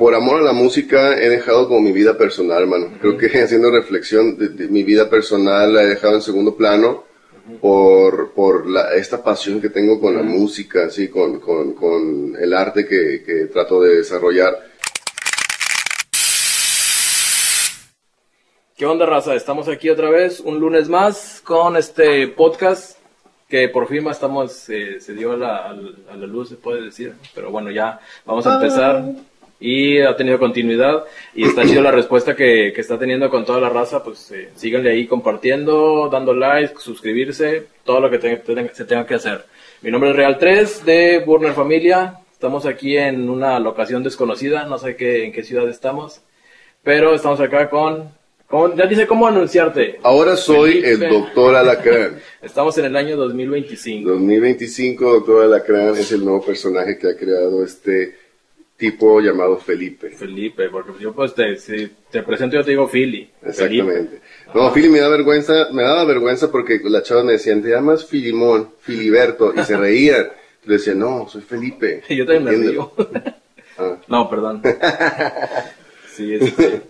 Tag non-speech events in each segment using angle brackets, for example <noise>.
por amor a la música he dejado como mi vida personal, mano. Creo que <laughs> haciendo reflexión de, mi vida personal la he dejado en segundo plano por, por la, esta pasión que tengo con la música, así, con, con, con el arte que, que trato de desarrollar. ¿Qué onda, raza? Estamos aquí otra vez, un lunes más, con este podcast que por fin estamos, eh, se dio a la, a la, luz, se puede decir. Pero bueno, ya vamos a empezar. Y ha tenido continuidad y está chido la respuesta que, que está teniendo con toda la raza. Pues eh, síganle ahí compartiendo, dando like, suscribirse, todo lo que se tenga que hacer. Mi nombre es Real 3 de Burner Familia. Estamos aquí en una locación desconocida, no sé qué, en qué ciudad estamos. Pero estamos acá con ya dice cómo anunciarte. Ahora soy el doctor Alacrán. <laughs> Estamos en el año 2025. 2025, doctor Alacrán es el nuevo personaje que ha creado este tipo llamado Felipe. Felipe, porque yo pues te, si te presento yo te digo Philly. Exactamente. No, Philly me da vergüenza, me daba vergüenza porque la chava me decía, te llamas Filimón, Filiberto, y se reían. Le <laughs> decía, no, soy Felipe. Y <laughs> yo también me río. <laughs> Ah. No, perdón. Sí, es este,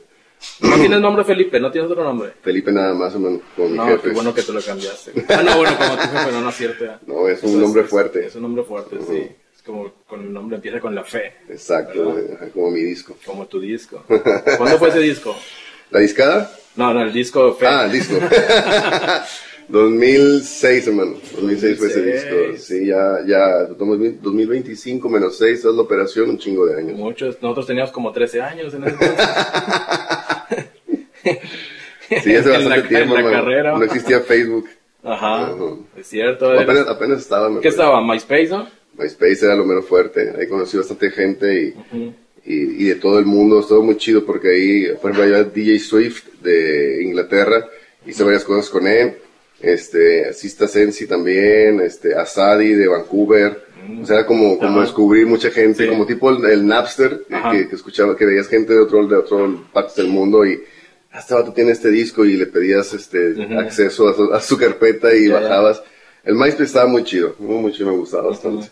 no tienes nombre Felipe, no tienes otro nombre. Felipe nada más, hermano, mi no, jefe. qué bueno que te lo cambiaste. Ah, no, bueno, como tu jefe, no, no es cierto. No, es un nombre fuerte. Es un nombre fuerte, sí. Como con el nombre empieza con la fe. Exacto, como mi disco. Como tu disco. ¿Cuándo fue ese disco? <laughs> ¿La discada? No, no, el disco fe. Ah, el disco. <laughs> 2006, hermano. 2006 fue ese disco. Sí, ya, ya, 2025 menos 6 es la operación, un chingo de años. Muchos, nosotros teníamos como 13 años en ese <laughs> Sí, hace bastante tiempo, No existía Facebook. Ajá, es cierto. apenas, apenas estaba. ¿Qué estaba? ¿MySpace, no? MySpace era lo menos fuerte. Ahí conocí bastante gente y, y, de todo el mundo. Estuvo muy chido porque ahí, por ejemplo, había DJ Swift de Inglaterra. Hice varias cosas con él. Este, Sista Sensi también. Este, Asadi de Vancouver. O sea, era como, como descubrir mucha gente, como tipo el, Napster, que, que, escuchaba, que veías gente de otro, de otro partes del mundo y este vato tiene este disco y le pedías este acceso a su, carpeta y bajabas. El MySpace estaba muy chido, muy, muy chido, me gustaba bastante.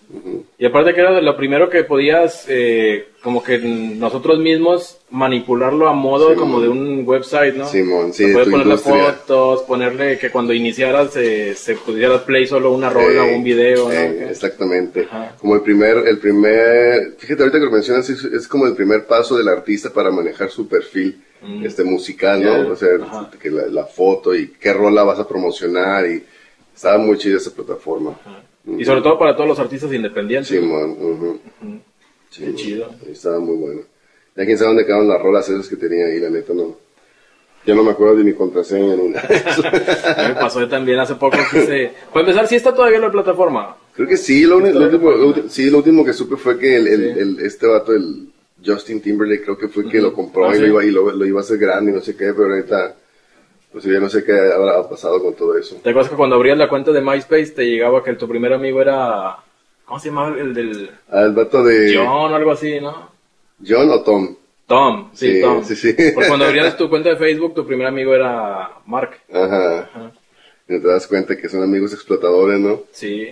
Y aparte que era lo primero que podías, eh, como que nosotros mismos manipularlo a modo como de un website, ¿no? Simón, sí, Puedes ponerle fotos, ponerle que cuando iniciaras se pudiera play solo una rola o un video, ¿no? exactamente. Como el primer, el primer, fíjate ahorita que lo mencionas, es, como el primer paso del artista para manejar su perfil. Mm. este musical, ¿no? O sea, que la, la, foto y qué rola vas a promocionar y estaba muy chida esa plataforma. Y sobre todo para todos los artistas independientes. Sí, man. Qué chido. Estaba muy bueno. Ya quién sabe dónde quedaron las rolas esas que tenía ahí, la neta, no. Ya no me acuerdo de mi contraseña ni nada. <laughs> me pasó también hace poco que se... Para empezar, ¿sí está todavía en la plataforma? Creo que sí, lo, último, sí, lo último que supe fue que el, el, este vato, el Justin Timberlake, creo que fue que lo compró ah, y, lo iba, y lo, lo, iba a hacer grande y no sé qué, pero ahorita pues yo no sé qué habrá pasado con todo eso. ¿Te acuerdas que cuando abrías la cuenta de MySpace te llegaba que tu primer amigo era... ¿Cómo se llamaba el del...? Ah, el vato de... John o algo así, ¿no? ¿John o Tom? Tom, sí, Tom. Sí, sí. Porque cuando <laughs> abrías tu cuenta de Facebook, tu primer amigo era Mark. Ajá. Y te das cuenta que son amigos explotadores, ¿no? Sí,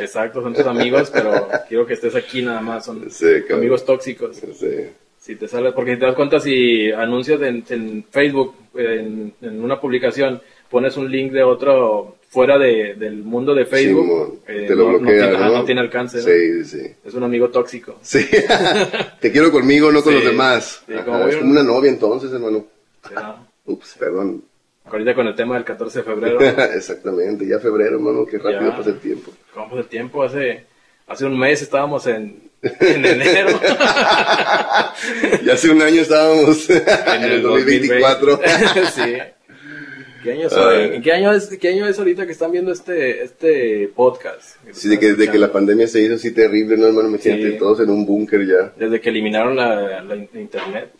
exacto, son tus amigos, pero quiero que estés aquí nada más, son amigos tóxicos. Sí. Si te sale, porque te das cuenta si anuncias en, Facebook, en, una publicación, pones un link de otro fuera de, del mundo de Facebook, eh, te lo no, bloquea, no, tiene, alcance. Sí, sí. Es un amigo tóxico. Sí. <laughs> te quiero conmigo, no con los demás. es como una novia entonces, hermano. Ups, perdón. Ahorita con el tema del 14 de febrero. <laughs> Exactamente, ya febrero, hermano, qué rápido pasa el tiempo. ¿Cómo pasa el tiempo? Hace, hace un mes estábamos en <laughs> en enero. <laughs> y hace un año estábamos <laughs> en el 2024. sí. ¿Qué año, ¿En qué año, es, qué año es ahorita que están viendo este, este podcast? Sí, de que, de que la pandemia se hizo así terrible, ¿no, hermano? Me siento todos en un búnker ya. Desde que eliminaron la, la internet.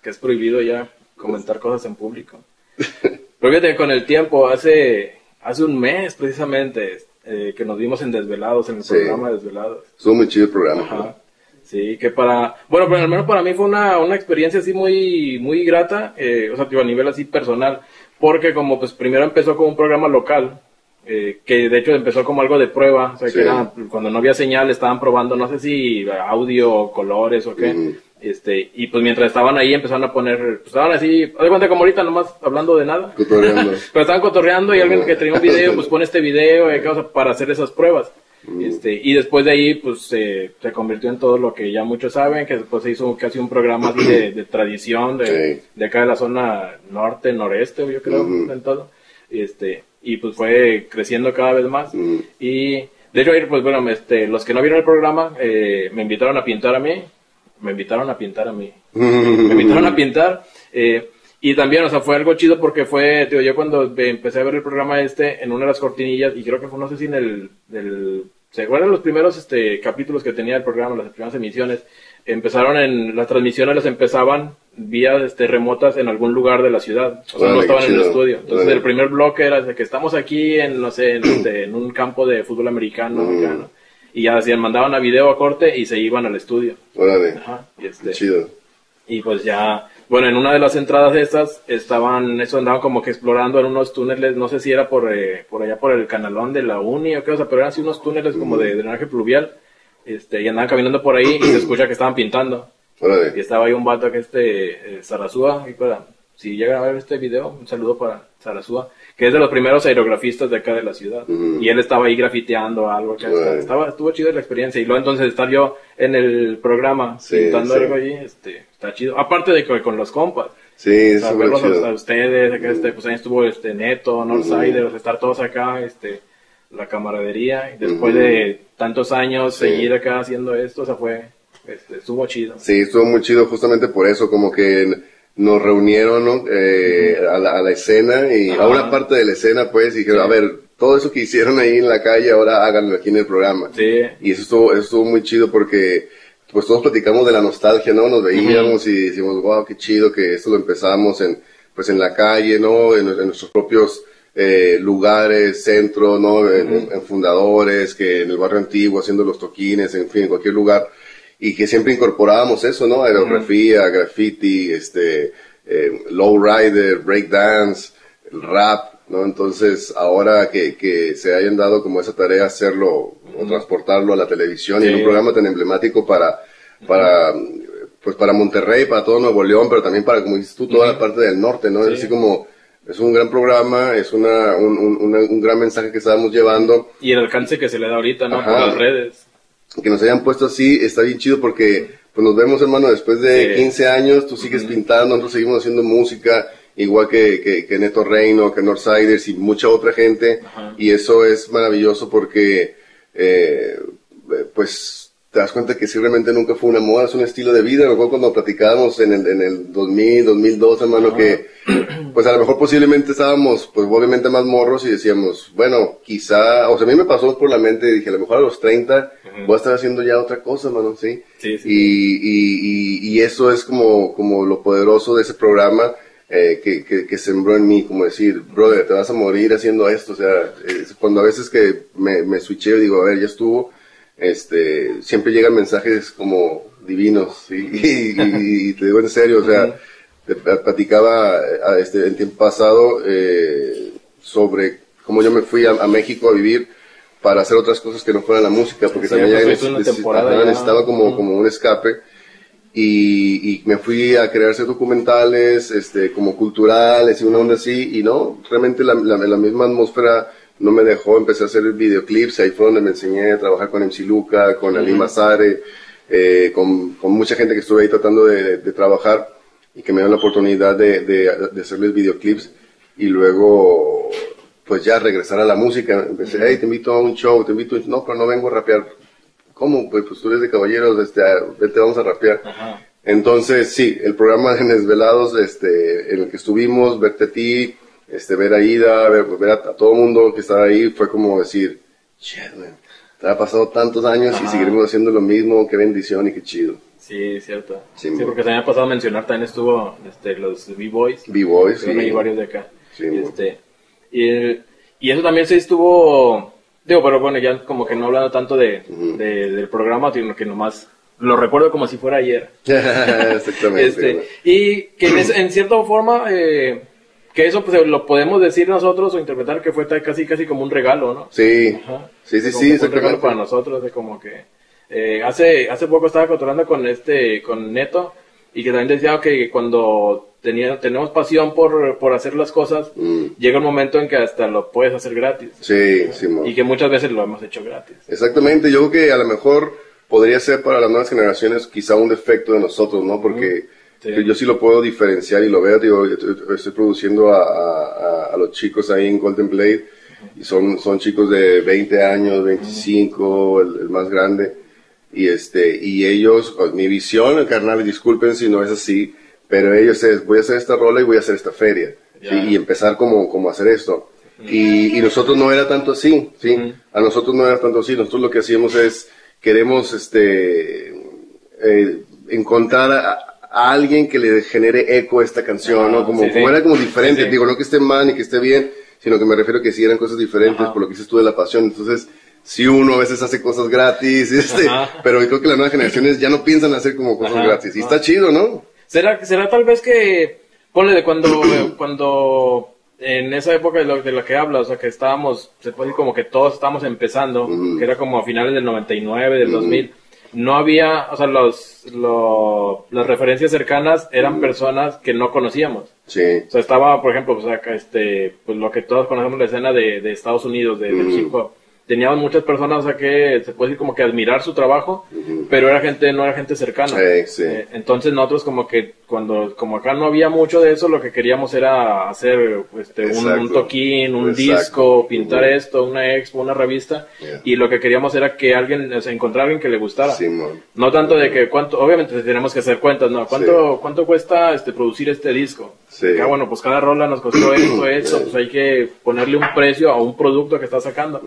que es prohibido ya comentar cosas en público. Pero fíjate, con el tiempo, hace, hace un mes precisamente, eh, que nos vimos en Desvelados, en el programa Desvelados. Estuvo muy chido el programa. Sí, que para, bueno, pero al menos para mí fue una, una experiencia así muy, muy grata, eh, o sea, a nivel así personal, porque como pues primero empezó como un programa local, eh, que de hecho empezó como algo de prueba, o sea, Sí. que era, cuando no había señal estaban probando, no sé si audio colores o qué. Este, y pues mientras estaban ahí empezaron a poner, pues estaban así, haz de cuenta como ahorita nomás hablando de nada, Cotorreando. <laughs> pero estaban cotorreando y alguien que tenía un video, pues pone este video y o sea, para hacer esas pruebas. Este, y después de ahí, pues se se convirtió en todo lo que ya muchos saben, que después se hizo casi un programa así de, de tradición de, Sí. de acá de la zona norte, noreste, yo creo, en todo. Este, y pues fue creciendo cada vez más. Ujú. Y de hecho, pues bueno, este, los que no vieron el programa, eh, me invitaron a pintar a mí. Me invitaron a pintar a mí <laughs> me invitaron a pintar. eh, y también, o sea, fue algo chido porque fue, digo, yo cuando empecé a ver el programa este, en una de las cortinillas, y creo que fue, no sé si en el, del, se acuerdan los primeros este, capítulos que tenía el programa, las primeras emisiones, empezaron en, las transmisiones las empezaban vía este, remotas en algún lugar de la ciudad, o sea, no estaban en el estudio. Entonces, el primer bloque era de que estamos aquí en, no sé, en, este, en un campo de fútbol americano, Mm. acá, ¿no? Y ya decían, mandaban a video a corte y se iban al estudio. Órale. Ajá, y este, Chido. y pues ya, bueno, en una de las entradas de estas estaban, eso andaban como que explorando en unos túneles, no sé si era por, eh, por allá por el canalón de la uni o qué, o sea, pero eran así unos túneles como de drenaje pluvial, este, y andaban caminando por ahí y se escucha que estaban pintando. Y Órale. estaba ahí un vato que este, eh, Sarasúa, y para, si llegan a ver este video, un saludo para Sarasúa, que es de los primeros aerografistas de acá de la ciudad. Ujú. Y él estaba ahí grafiteando algo, que estaba, estuvo chido la experiencia. Y luego entonces estar yo en el programa Sí, pintando sí. algo allí, este, está chido. Aparte de que con los compas. Sí, O sea, verlos a, a chido. ustedes, acá este, pues ahí estuvo este Neto, Northsider, o sea, estar todos acá, este, la camaradería, y después de tantos años Sí. seguir acá haciendo esto, o sea, fue, este, estuvo chido. Sí, estuvo muy chido justamente por eso, como que nos reunieron ¿no? Eh, a, la, a la escena y a una parte de la escena pues y dijeron, Sí. a ver, todo eso que hicieron ahí en la calle ahora háganlo aquí en el programa. Sí. Y eso estuvo, eso estuvo muy chido porque pues todos platicamos de la nostalgia, ¿no? Nos veíamos y decimos, wow, qué chido que esto lo empezamos en, pues en la calle, ¿no? En, en nuestros propios eh, lugares, centro, ¿no? En, en- en fundadores, que en el barrio antiguo haciendo los toquines, en fin, en cualquier lugar. Y que siempre incorporábamos eso, ¿no? Aerografía, graffiti, este, eh, lowrider, breakdance, rap, ¿no? Entonces, ahora que, que se hayan dado como esa tarea hacerlo o transportarlo a la televisión y en un programa tan emblemático para, para, pues para Monterrey, para todo Nuevo León, pero también para, como dices tú, toda la parte del norte, ¿no? Sí. Es así como, es un gran programa, es una, un, un, un gran mensaje que estábamos llevando Y el alcance que se le da ahorita, ¿no? Por las redes. Que nos hayan puesto así, está bien chido porque pues nos vemos hermano después de Sí. 15 años, tú sigues pintando, nosotros seguimos haciendo música, igual que, que, que Neto Reino, que Northsiders y mucha otra gente, y eso es maravilloso porque eh, pues te das cuenta que sí realmente nunca fue una moda, es un estilo de vida, a lo mejor cuando platicábamos en el, en el 2000, 2002 hermano que pues a lo mejor posiblemente estábamos, pues obviamente más morros y decíamos, bueno, quizá, o sea, a mí me pasó por la mente, dije, a lo mejor a los 30 Ujú. voy a estar haciendo ya otra cosa, mano, ¿sí? Sí, sí. Y, y, y, y eso es como, como lo poderoso de ese programa eh, que, que, que sembró en mí, como decir, brother, te vas a morir haciendo esto, o sea, es cuando a veces que me, me switcheo y digo, a ver, ya estuvo, este, siempre llegan mensajes como divinos, <laughs> y, y- y te digo en serio, o sea, te platicaba eh, este, el tiempo pasado eh, sobre cómo yo me fui a, a México a vivir para hacer otras cosas que no fueran la música, porque Sí, también pues, ya necesitaba como, como un escape. Y, y me fui a crear hacer documentales, este, como culturales y una onda así, y no, realmente la, la, la misma atmósfera no me dejó, empecé a hacer videoclips, ahí fue donde me enseñé a trabajar con MC Luca, con Ali Mazare, eh, con, con mucha gente que estuve ahí tratando de, de trabajar y que me dio la oportunidad de, de, de hacerles videoclips y luego pues ya regresar a la música, empecé, hey, te invito a un show, te invito, a un-". no, pero no vengo a rapear, ¿cómo? Pues, pues tú eres de caballeros, este, ah, vete, vamos a rapear. Ajá. Entonces, sí, el programa de Desvelados, este, en el que estuvimos, verte a ti, este, ver a Ida, ver, ver a, a todo el mundo que estaba ahí, fue como decir, shit, man, te ha pasado tantos años y Ajá. seguiremos haciendo lo mismo, qué bendición y qué chido. Sí, cierto. Sí, Sí, porque me ha pasado a mencionar, también estuvo este, los B-Boys. B-Boys, sí. ahí varios de acá. Sí, este, y, y eso también se estuvo, digo, pero bueno, ya como que no hablando tanto de, Ujú. de- del programa, sino que nomás lo recuerdo como si fuera ayer. <laughs> Exactamente. Este, y que en, en cierta forma, eh, que eso pues lo podemos decir nosotros o interpretar que fue casi casi como un regalo, ¿no? Sí, sí, sí, sí, un regalo para nosotros, de como que eh, hace hace poco estaba controlando con este con Neto y que también decía que cuando tenía, tenemos pasión por, por hacer las cosas, mm. llega un momento en que hasta lo puedes hacer gratis. Sí, sí. Y que muchas veces lo hemos hecho gratis. Exactamente, yo creo que a lo mejor podría ser para las nuevas generaciones quizá un defecto de nosotros, ¿no? Porque yo sí lo puedo diferenciar y lo veo, digo, estoy produciendo a, a, los chicos ahí en Golden Blade y son, son chicos de 20 años, 25, el, más grande. Y este, y ellos, mi visión, carnal, disculpen si no es así, pero ellos es, voy a hacer esta rola y voy a hacer esta feria, y empezar como, como hacer esto. Y, y, nosotros no era tanto así, ¿sí? A nosotros no era tanto así, nosotros lo que hacíamos es, queremos, este, eh, encontrar a, alguien que le genere eco a esta canción, ¿no? Como, como era como diferente, digo, no que esté mal ni que esté bien, sino que me refiero a que sí eran cosas diferentes por lo que dices tú de la pasión, entonces, si uno a veces hace cosas gratis, este, pero creo que las nuevas generaciones ya no piensan hacer como cosas gratis, y está chido, ¿no? ¿Será, será tal vez que, ponle de cuando, <clears throat> cuando en esa época de, lo, de la que hablas, o sea, que estábamos, se puede decir como que todos estábamos empezando, que era como a finales del 99, del 2000, no había, o sea, los, las referencias cercanas eran personas que no conocíamos. Sí. O sea, estaba, por ejemplo, pues, acá, este, pues lo que todos conocemos la escena de, de Estados Unidos, de, del hip hop teníamos muchas personas a que se puede decir como que admirar su trabajo, pero era gente, no era gente cercana. Eh, entonces nosotros como que cuando, como acá no había mucho de eso, lo que queríamos era hacer este, un, toquín, un disco, pintar esto, una expo, una revista, y lo que queríamos era que alguien, o sea, encontrar a alguien que le gustara. no tanto de que cuánto, obviamente tenemos que hacer cuentas, ¿no? ¿Cuánto, cuánto cuesta este, producir este disco? Ah, bueno, pues cada rola nos costó esto, <clears throat> esto, pues hay que ponerle un precio a un producto que está sacando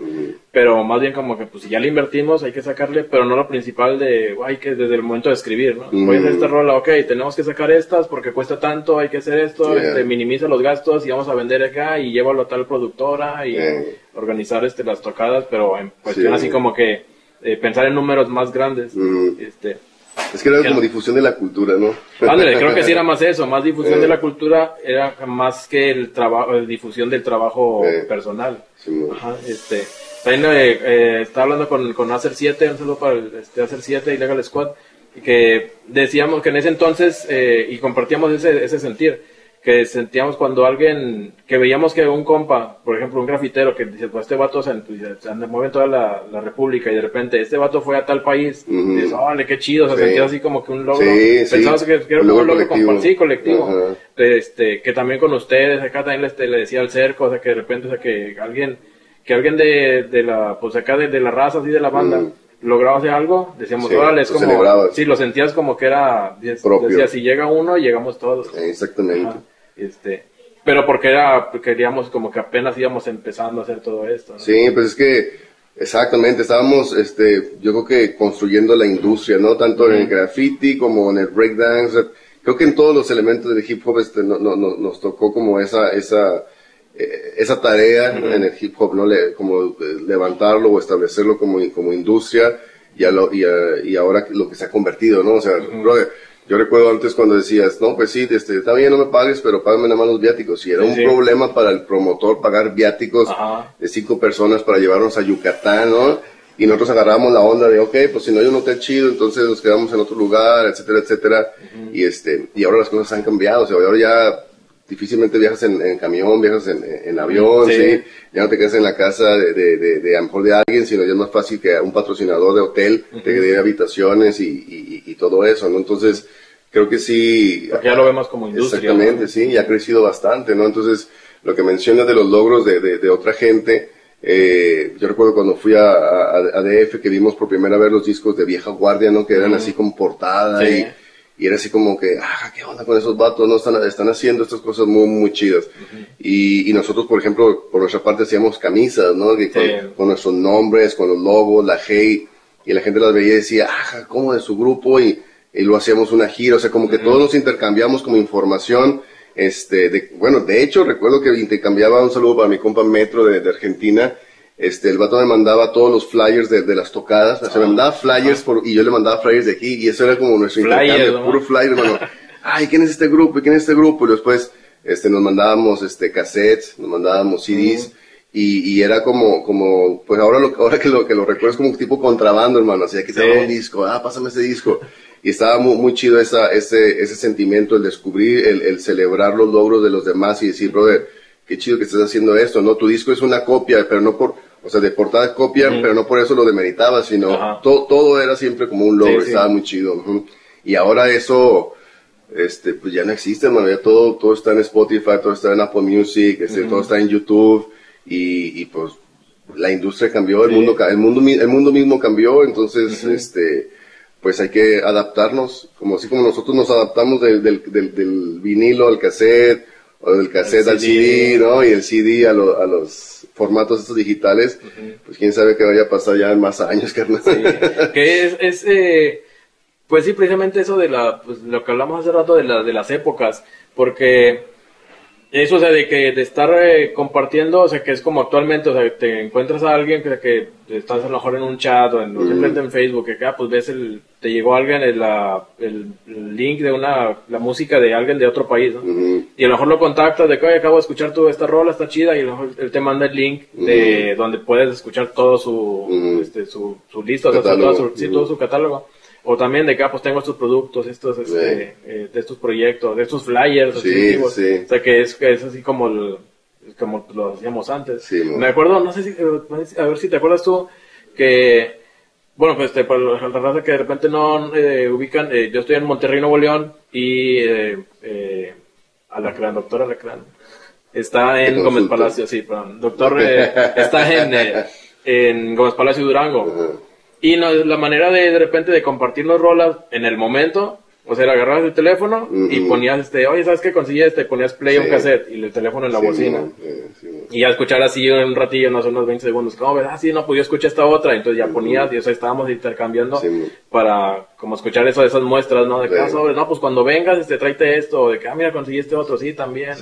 pero más bien como que pues si ya le invertimos hay que sacarle, pero no lo principal de, hay que desde el momento de escribir, ¿no? Voy a hacer esta rola, ok, tenemos que sacar estas porque cuesta tanto, hay que hacer esto, este, minimiza los gastos y vamos a vender acá y llévalo a tal productora y organizar este, las tocadas, pero en cuestión así como que eh, pensar en números más grandes, este... Es que era como difusión de la cultura, ¿no? Ándale, creo que sí era <laughs> más eso, más difusión de la cultura era más que el trabajo, difusión del trabajo personal. Ajá, este, también eh, estaba hablando con, con Acer 7, un saludo para este, Acer 7 y Legal Squad, y que decíamos que en ese entonces, eh, y compartíamos ese, ese sentir, que sentíamos cuando alguien, que veíamos que un compa, por ejemplo, un grafitero, que dice, pues este vato se, se mueve en toda la, la, república y de repente este vato fue a tal país, y dices, órale, qué chido, se sentía así como que un logro, sí, pensamos que, era un logro colectivo, sí, colectivo, este, que también con ustedes, acá también le, este, le decía al cerco, o sea, que de repente, o sea, que alguien que alguien de, de la, pues acá de, de la raza, así de la banda, mm. lograba hacer algo, decíamos, sí, órale, es como, sí, lo sentías como que era, decía, si llega uno, llegamos todos. Exactamente. este, pero porque era, queríamos como que apenas íbamos empezando a hacer todo esto. Sí, pues es que, exactamente, estábamos, este, yo creo que construyendo la industria, ¿no? Tanto en el graffiti como en el breakdance, creo que en todos los elementos del hip hop, este, no, no, nos tocó como esa, esa, esa tarea en el hip hop, ¿no? Le, como eh, levantarlo o establecerlo como, como industria y, a lo, y, y, ahora lo que se ha convertido, ¿no? O sea, yo recuerdo antes cuando decías, no, pues sí, este, está bien, no me pagues, pero págame nada más los viáticos. Y era un problema para el promotor pagar viáticos de cinco personas para llevarnos a Yucatán, ¿no? Y nosotros agarramos la onda de, ok, pues si no hay un hotel chido, entonces nos quedamos en otro lugar, etcétera, etcétera. Y este, y ahora las cosas han cambiado, o sea, ahora ya difícilmente viajas en, camión, viajas en, en avión, sí. Ya no te quedas en la casa de, de, de, de, a lo mejor de alguien, sino ya es más fácil que un patrocinador de hotel te dé habitaciones y, y, todo eso, ¿no? Entonces, creo que sí. Porque ya lo vemos como industria. Exactamente, sí, y ha crecido bastante, ¿no? Entonces, lo que mencionas de los logros de, de, otra gente, eh, yo recuerdo cuando fui a, a, DF que vimos por primera vez los discos de Vieja Guardia, ¿no? Que eran así con portada y y era así como que, ah, ¿qué onda con esos vatos? No están, están haciendo estas cosas muy, muy chidas. y, y, nosotros, por ejemplo, por nuestra parte hacíamos camisas, ¿no? con, nuestros nombres, con los logos, la hey, y la gente las veía y decía, ah, ¿cómo de su grupo? Y, y lo hacíamos una gira, o sea, como que todos nos intercambiamos como información. Este, de, bueno, de hecho, recuerdo que intercambiaba un saludo para mi compa Metro de, de Argentina, este, el vato me mandaba todos los flyers de, de las tocadas, o sea, me mandaba flyers por, y yo le mandaba flyers de aquí, y eso era como nuestro flyer, intercambio, puro flyer, hermano. Ay, ¿quién es este grupo? ¿Y quién es este grupo? Y después, este, nos mandábamos este, cassettes, nos mandábamos CDs. Y, y, era como, como, pues ahora, lo, ahora que lo, que lo recuerdo es como un tipo contrabando, hermano. Así que te sí. un disco, ah, pásame ese disco. Y estaba muy, muy chido esa, ese, ese sentimiento, el descubrir, el, el celebrar los logros de los demás y decir, brother, qué chido que estés haciendo esto, ¿no? Tu disco es una copia, pero no por, o sea, de portada copia, pero no por eso lo demeritaba, sino to, todo era siempre como un logro, sí, sí. estaba muy chido. Y ahora eso, este, pues ya no existe, hermano, ya todo, todo está en Spotify, todo está en Apple Music, este, todo está en YouTube, y, y pues la industria cambió, el mundo, el mundo, el mundo mismo cambió, entonces, este, pues hay que adaptarnos, como así como nosotros nos adaptamos del, del, del, del vinilo al cassette, o del cassette al CD, ¿no? Y el CD a, lo, a los formatos estos digitales, uh -huh. pues quién sabe qué vaya a pasar ya en más años, <laughs> carnal. Sí, que es, es eh, pues sí, precisamente eso de la, pues lo que hablamos hace rato de, la, de las épocas, porque eso, o sea, de que de estar eh, compartiendo, o sea, que es como actualmente, o sea, te encuentras a alguien que, que estás a lo mejor en un chat o, en, mm. simplemente en Facebook, que ah, pues ves el, te llegó alguien el, la, el, link de una, la música de alguien de otro país, ¿no? Mm. Y a lo mejor lo contactas de que, oye, acabo de escuchar tu, esta rola, está chida, y a lo mejor él te manda el link de mm. donde puedes escuchar todo su, este, su, su lista, o sea, todo su, sí, todo su catálogo o también de que, ah, pues tengo estos productos, estos, este, eh, de estos proyectos, de estos flyers, sí, sí. o sea, que es, que es así como, el, como lo hacíamos antes. Sí, Me acuerdo, no sé si, a ver si te acuerdas tú, que, bueno, pues este, para la raza que de repente no eh, ubican, eh, yo estoy en Monterrey, Nuevo León, y eh, eh, Alacrán, doctora Alacrán, está en Gómez Palacio, sí, perdón, doctor, eh, <laughs> está en, eh, en Gómez Palacio Durango. Uh -huh. Y no, la manera de de repente de compartir las rolas en el momento, o sea, agarrabas el teléfono uh -huh. y ponías este, oye, ¿sabes qué conseguí este? Ponías play sí. un cassette y el teléfono en la sí, bocina. No, sí, y ya escuchar así un ratillo, no sé, unos 20 segundos, como ves, ah, sí, no, pues yo escuché esta otra, entonces ya ponías, y o sea, estábamos intercambiando para como escuchar eso, esas muestras, ¿no? De que, ah, sobre, no, pues cuando vengas, este, tráete esto, de que, ah, mira, conseguí este otro, sí, también.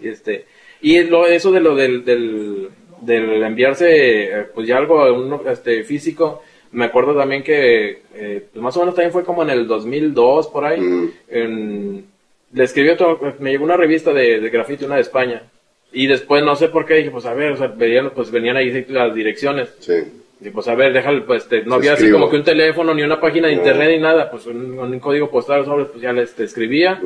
y este, y lo, eso de lo del, del, del enviarse, eh, pues ya algo, un, este, físico, me acuerdo también que eh, pues más o menos también fue como en el 2002 por ahí mm. en, le escribió otro, me llegó una revista de, de grafiti una de España y después no sé por qué dije pues a ver o sea, venían, pues venían ahí las direcciones sí. y pues a ver déjale pues te, no había así como que un teléfono ni una página de internet ni nada pues un, un, código postal sobre pues ya les te escribía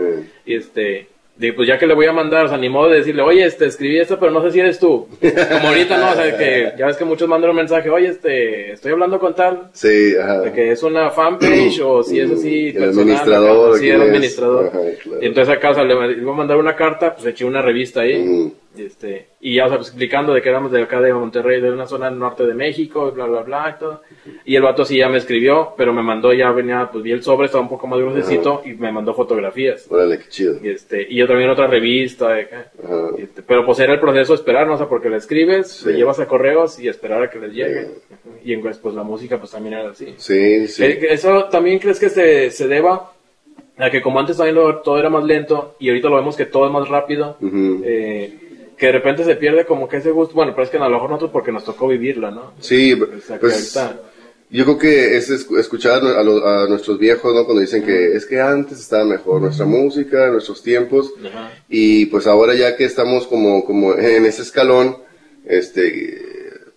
y este Digo, pues ya que le voy a mandar, o sea, ni modo de decirle, oye, este, escribí esto, pero no sé si eres tú. Como ahorita, ¿no? O sea, que ya ves que muchos mandan un mensaje, oye, este, estoy hablando con tal. Sí, ajá. De que es una fanpage o si es así. El administrador. Sí, el administrador. Ajá, claro. Y entonces acá, o sea, le iba a mandar una carta, pues eché una revista ahí. Uh -huh. Este, y ya, o sea, pues, explicando de que éramos de acá de Monterrey, de una zona norte de México, bla, bla, bla, y todo. Y el vato sí ya me escribió, pero me mandó, ya venía, pues vi el sobre, estaba un poco más gruesecito, y me mandó fotografías. Órale, qué chido. Y este, y yo también otra revista, de, y este, pero pues era el proceso de esperar, ¿no? O sea, porque le escribes, sí. le llevas a correos y esperar a que les llegue. Sí. Y en, pues la música pues también era así. Sí, sí. Eh, ¿Eso también crees que se, se deba a que como antes también todo era más lento, y ahorita lo vemos que todo es más rápido, uh -huh. eh, que de repente se pierde como que ese gusto, bueno, pero es que a lo mejor nosotros porque nos tocó vivirla, ¿no? Sí, o sea, pues yo creo que es escuchar a, los, a, nuestros viejos, ¿no? Cuando dicen uh -huh. que es que antes estaba mejor uh -huh. nuestra música, nuestros tiempos, uh -huh. y pues ahora ya que estamos como, como en ese escalón, este,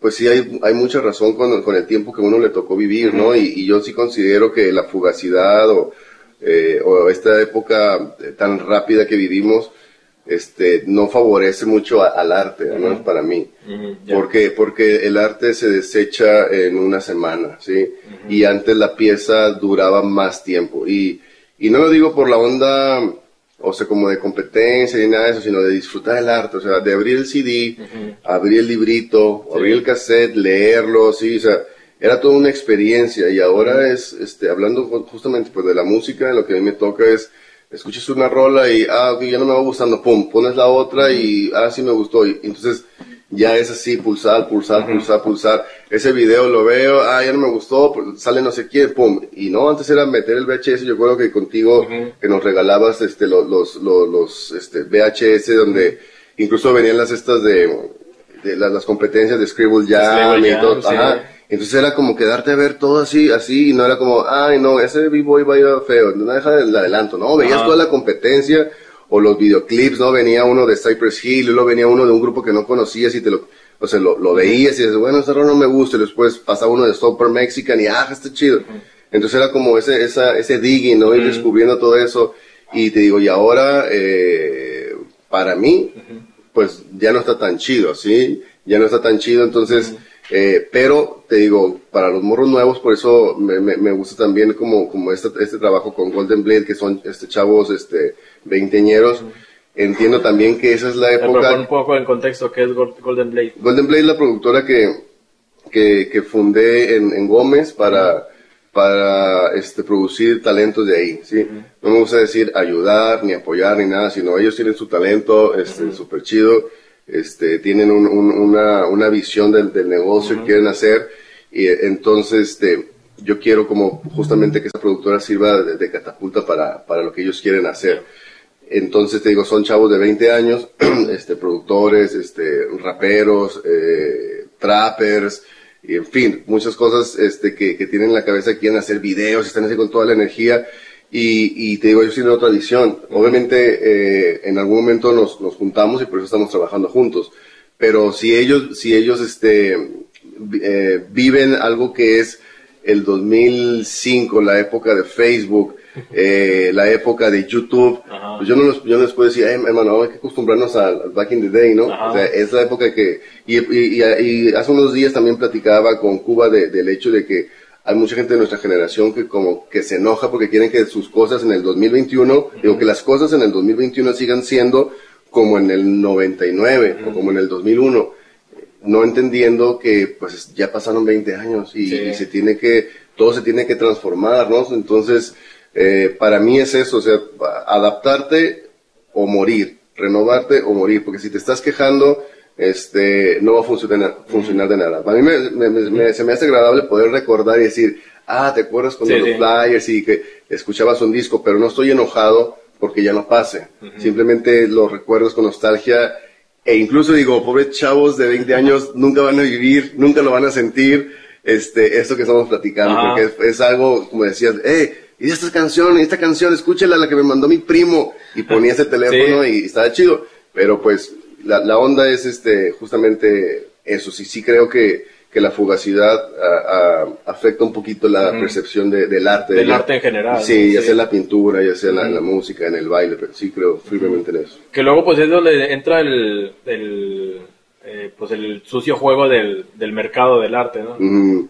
pues sí hay, hay mucha razón con, con el tiempo que uno le tocó vivir, ¿no? Y, y yo sí considero que la fugacidad o, eh, o esta época tan rápida que vivimos, este no favorece mucho a, al arte, al menos uh -huh. para mí. Uh -huh, yeah. porque, porque el arte se desecha en una semana, ¿sí? Uh -huh. Y antes la pieza duraba más tiempo. Y, y no lo digo por la onda, o sea, como de competencia ni nada de eso, sino de disfrutar el arte, o sea, de abrir el CD, abrir el librito, sí. abrir el cassette, leerlo, sí, o sea, era toda una experiencia. Y ahora es, este, hablando justamente pues de la música, lo que a mí me toca es escuchas una rola y, ah, ya no me va gustando, pum, pones la otra y, ah, sí me gustó. Y entonces ya es así, pulsar, pulsar, pulsar, pulsar. Ese video lo veo, ah, ya no me gustó, pues, sale no sé quién, pum. Y no, antes era meter el VHS, yo creo que contigo, que nos regalabas, este, los, los, los, los este, VHS donde incluso venían las estas de, de las, las competencias de Scribble Jam y todo, sí. ajá entonces era como quedarte a ver todo así, así, y no era como, ay, no, ese B-Boy va a ir feo, no deja el adelanto, no, veías ah. toda la competencia, o los videoclips, ¿no? Venía uno de Cypress Hill, luego venía uno de un grupo que no conocías y te lo, o sea, lo, lo veías y dices, bueno, ese rol no me gusta, y después pasaba uno de Super Mexican y, ah, está chido. Entonces era como ese, esa, ese digging, ¿no? Ir descubriendo todo eso. Y te digo, y ahora, eh, para mí, pues ya no está tan chido, ¿sí? Ya no está tan chido, entonces, eh, pero te digo, para los morros nuevos, por eso me, me, me gusta también como, como este, este trabajo con Golden Blade, que son este chavos, este, veinteñeros. Entiendo también que esa es la Pero época. un poco en contexto, ¿qué es Gol- Golden Blade? Golden Blade es la productora que, que, que fundé en, en Gómez para, para este, producir talentos de ahí, ¿sí? No me gusta decir ayudar, ni apoyar, ni nada, sino ellos tienen su talento, este, súper chido, este, tienen un- un- una, una visión del, del negocio que quieren hacer, y eh, entonces, este, yo quiero como justamente que esa productora sirva de, de catapulta para, para lo que ellos quieren hacer. Entonces te digo, son chavos de 20 años, <clears throat> este, productores, este, raperos, eh, trappers, y en fin, muchas cosas este, que, que tienen en la cabeza, quieren hacer videos, están así con toda la energía. Y, y te digo, ellos tienen otra visión. Obviamente, eh, en algún momento nos, nos juntamos y por eso estamos trabajando juntos. Pero si ellos, si ellos este, eh, viven algo que es el 2005, la época de Facebook, <laughs> eh, la época de YouTube, Ajá. pues yo no, los, yo no les puedo decir, "Ay, hermano, hay que acostumbrarnos al, back in the day, ¿no? Ajá. O sea, es la época que, y, y, y- y hace unos días también platicaba con Cuba de- del hecho de que hay mucha gente de nuestra generación que como que se enoja porque quieren que sus cosas en el 2021, digo que las cosas en el 2021 sigan siendo como en el 99 o como en el 2001 no entendiendo que pues ya pasaron 20 años y, Sí. y se tiene que, todo se tiene que transformar, ¿no? Entonces, eh, para mí es eso, o sea, adaptarte o morir, renovarte o morir, porque si te estás quejando, este, no va a funcionar, funcionar de nada. Para mí me, me- me- se me hace agradable poder recordar y decir, ah, ¿te acuerdas cuando Sí, los sí. flyers y que escuchabas un disco, pero no estoy enojado porque ya no pase. Simplemente los recuerdos con nostalgia e incluso digo, pobres chavos de 20 años nunca van a vivir, nunca lo van a sentir, este, esto que estamos platicando, Ajá. porque es, es algo, como decías, eh, y esta canción, esta canción, escúchala, la que me mandó mi primo, y ponías <laughs> el teléfono Sí. y estaba chido, pero pues la, la onda es este, justamente eso, sí, sí creo que, que la fugacidad ah, ah, afecta un poquito la percepción de- del arte. Del ya- arte en general, Sí, ya Sí. sea en la pintura, ya sea en la música, en el baile, pero sí creo firmemente en eso. Que luego pues es donde entra el, el, eh, pues el sucio juego del, del mercado del arte, ¿no?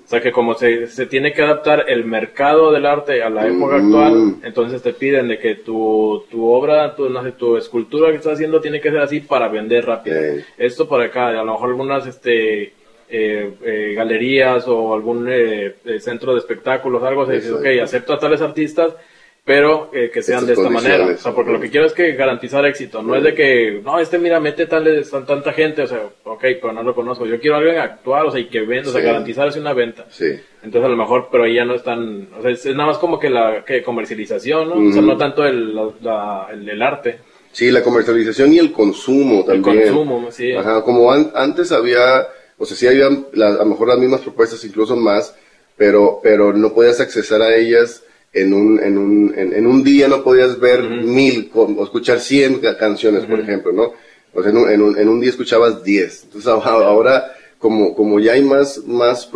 O sea que como se, se tiene que adaptar el mercado del arte a la época Mm. actual, entonces te piden de que tu, tu obra, tu, no sé, tu escultura que estás haciendo tiene que ser así para vender rápido. Esto por acá, a lo mejor algunas este eh, eh, galerías o algún eh, centro de espectáculos, algo, se dice, ok, acepto a tales artistas, pero eh, que sean de esta manera. O sea, porque lo que quiero es que garantizar éxito. No es de que, no, este mira, mete tan- tanta gente, o sea, ok, pero no lo conozco. Yo quiero a alguien actual, o sea, y que venda, o sea, garantizar es una venta. Sí. Entonces a lo mejor, pero ahí ya no están, o sea, es, es nada más como que la que comercialización, ¿no? O sea, no tanto el, la- la- el, el arte, Sí, la comercialización y el consumo el también. consumo, sí. Ajá, como an- antes había, o sea, sí había la- a lo mejor las mismas propuestas, incluso más, pero, pero no podías accesar a ellas en un, en un, en, en un día no podías ver mil con- o escuchar cien ca- canciones, por ejemplo, ¿no? O sea, en un, en un, en un día escuchabas diez. Entonces ahora, como, como ya hay más, más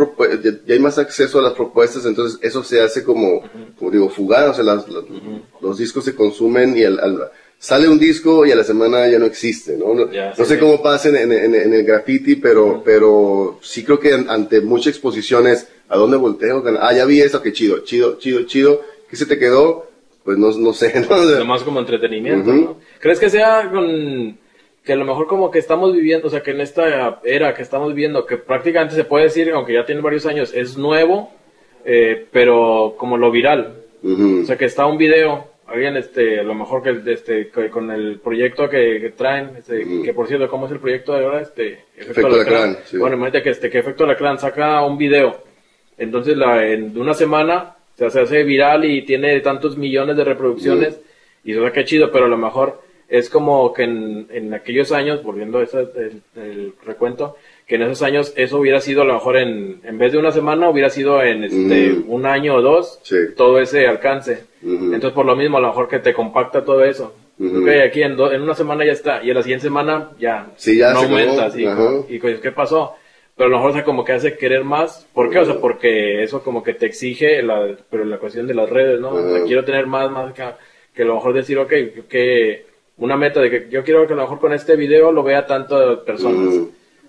ya, ya hay más acceso a las propuestas, entonces eso se hace como, como digo, fugaz, o sea, las- las- los discos se consumen y al, al- sale un disco y a la semana ya no existe, ¿no? No, Ya, no sí, sé sí. cómo pasa en, en- en el graffiti, pero, pero sí creo que an- ante muchas exposiciones, ¿a dónde volteo? Ah, ya vi eso, qué chido, chido, chido, chido. ¿Qué se te quedó? Pues no, no sé, <laughs> ¿no? Nomás como entretenimiento. ¿no? ¿Crees que sea con que a lo mejor como que estamos viviendo, o sea, que en esta era que estamos viviendo, que prácticamente se puede decir, aunque ya tiene varios años, es nuevo, eh, pero como lo viral, ujú. o sea, que está un video, alguien, este, a lo mejor que, este, que con el proyecto que, que traen, este, que por cierto, ¿cómo es el proyecto de ahora? Este, Efecto Alacrán, sí. Bueno, imagínate que, este, que Efecto Alacrán saca un video, entonces la, en una semana se hace, viral y tiene tantos millones de reproducciones, y eso qué chido, pero a lo mejor es como que en, en aquellos años, volviendo a ese, el, el recuento, que en esos años eso hubiera sido a lo mejor en, en vez de una semana, hubiera sido en este, Mm. un año o dos, Sí. todo ese alcance. Ujú. Entonces, por lo mismo, a lo mejor que te compacta todo eso. Ok, aquí en, do- en una semana ya está, y en la siguiente semana ya, Sí, ya no aumenta, así, y pues, ¿qué pasó? Pero a lo mejor, o sea, como que hace querer más. ¿Por qué? O sea, porque eso como que te exige, la, pero la cuestión de las redes, ¿no? O sea, Ajá. quiero tener más, más que, que a lo mejor decir, ok, que una meta de que yo quiero que a lo mejor con este video lo vea tantas personas. Mm.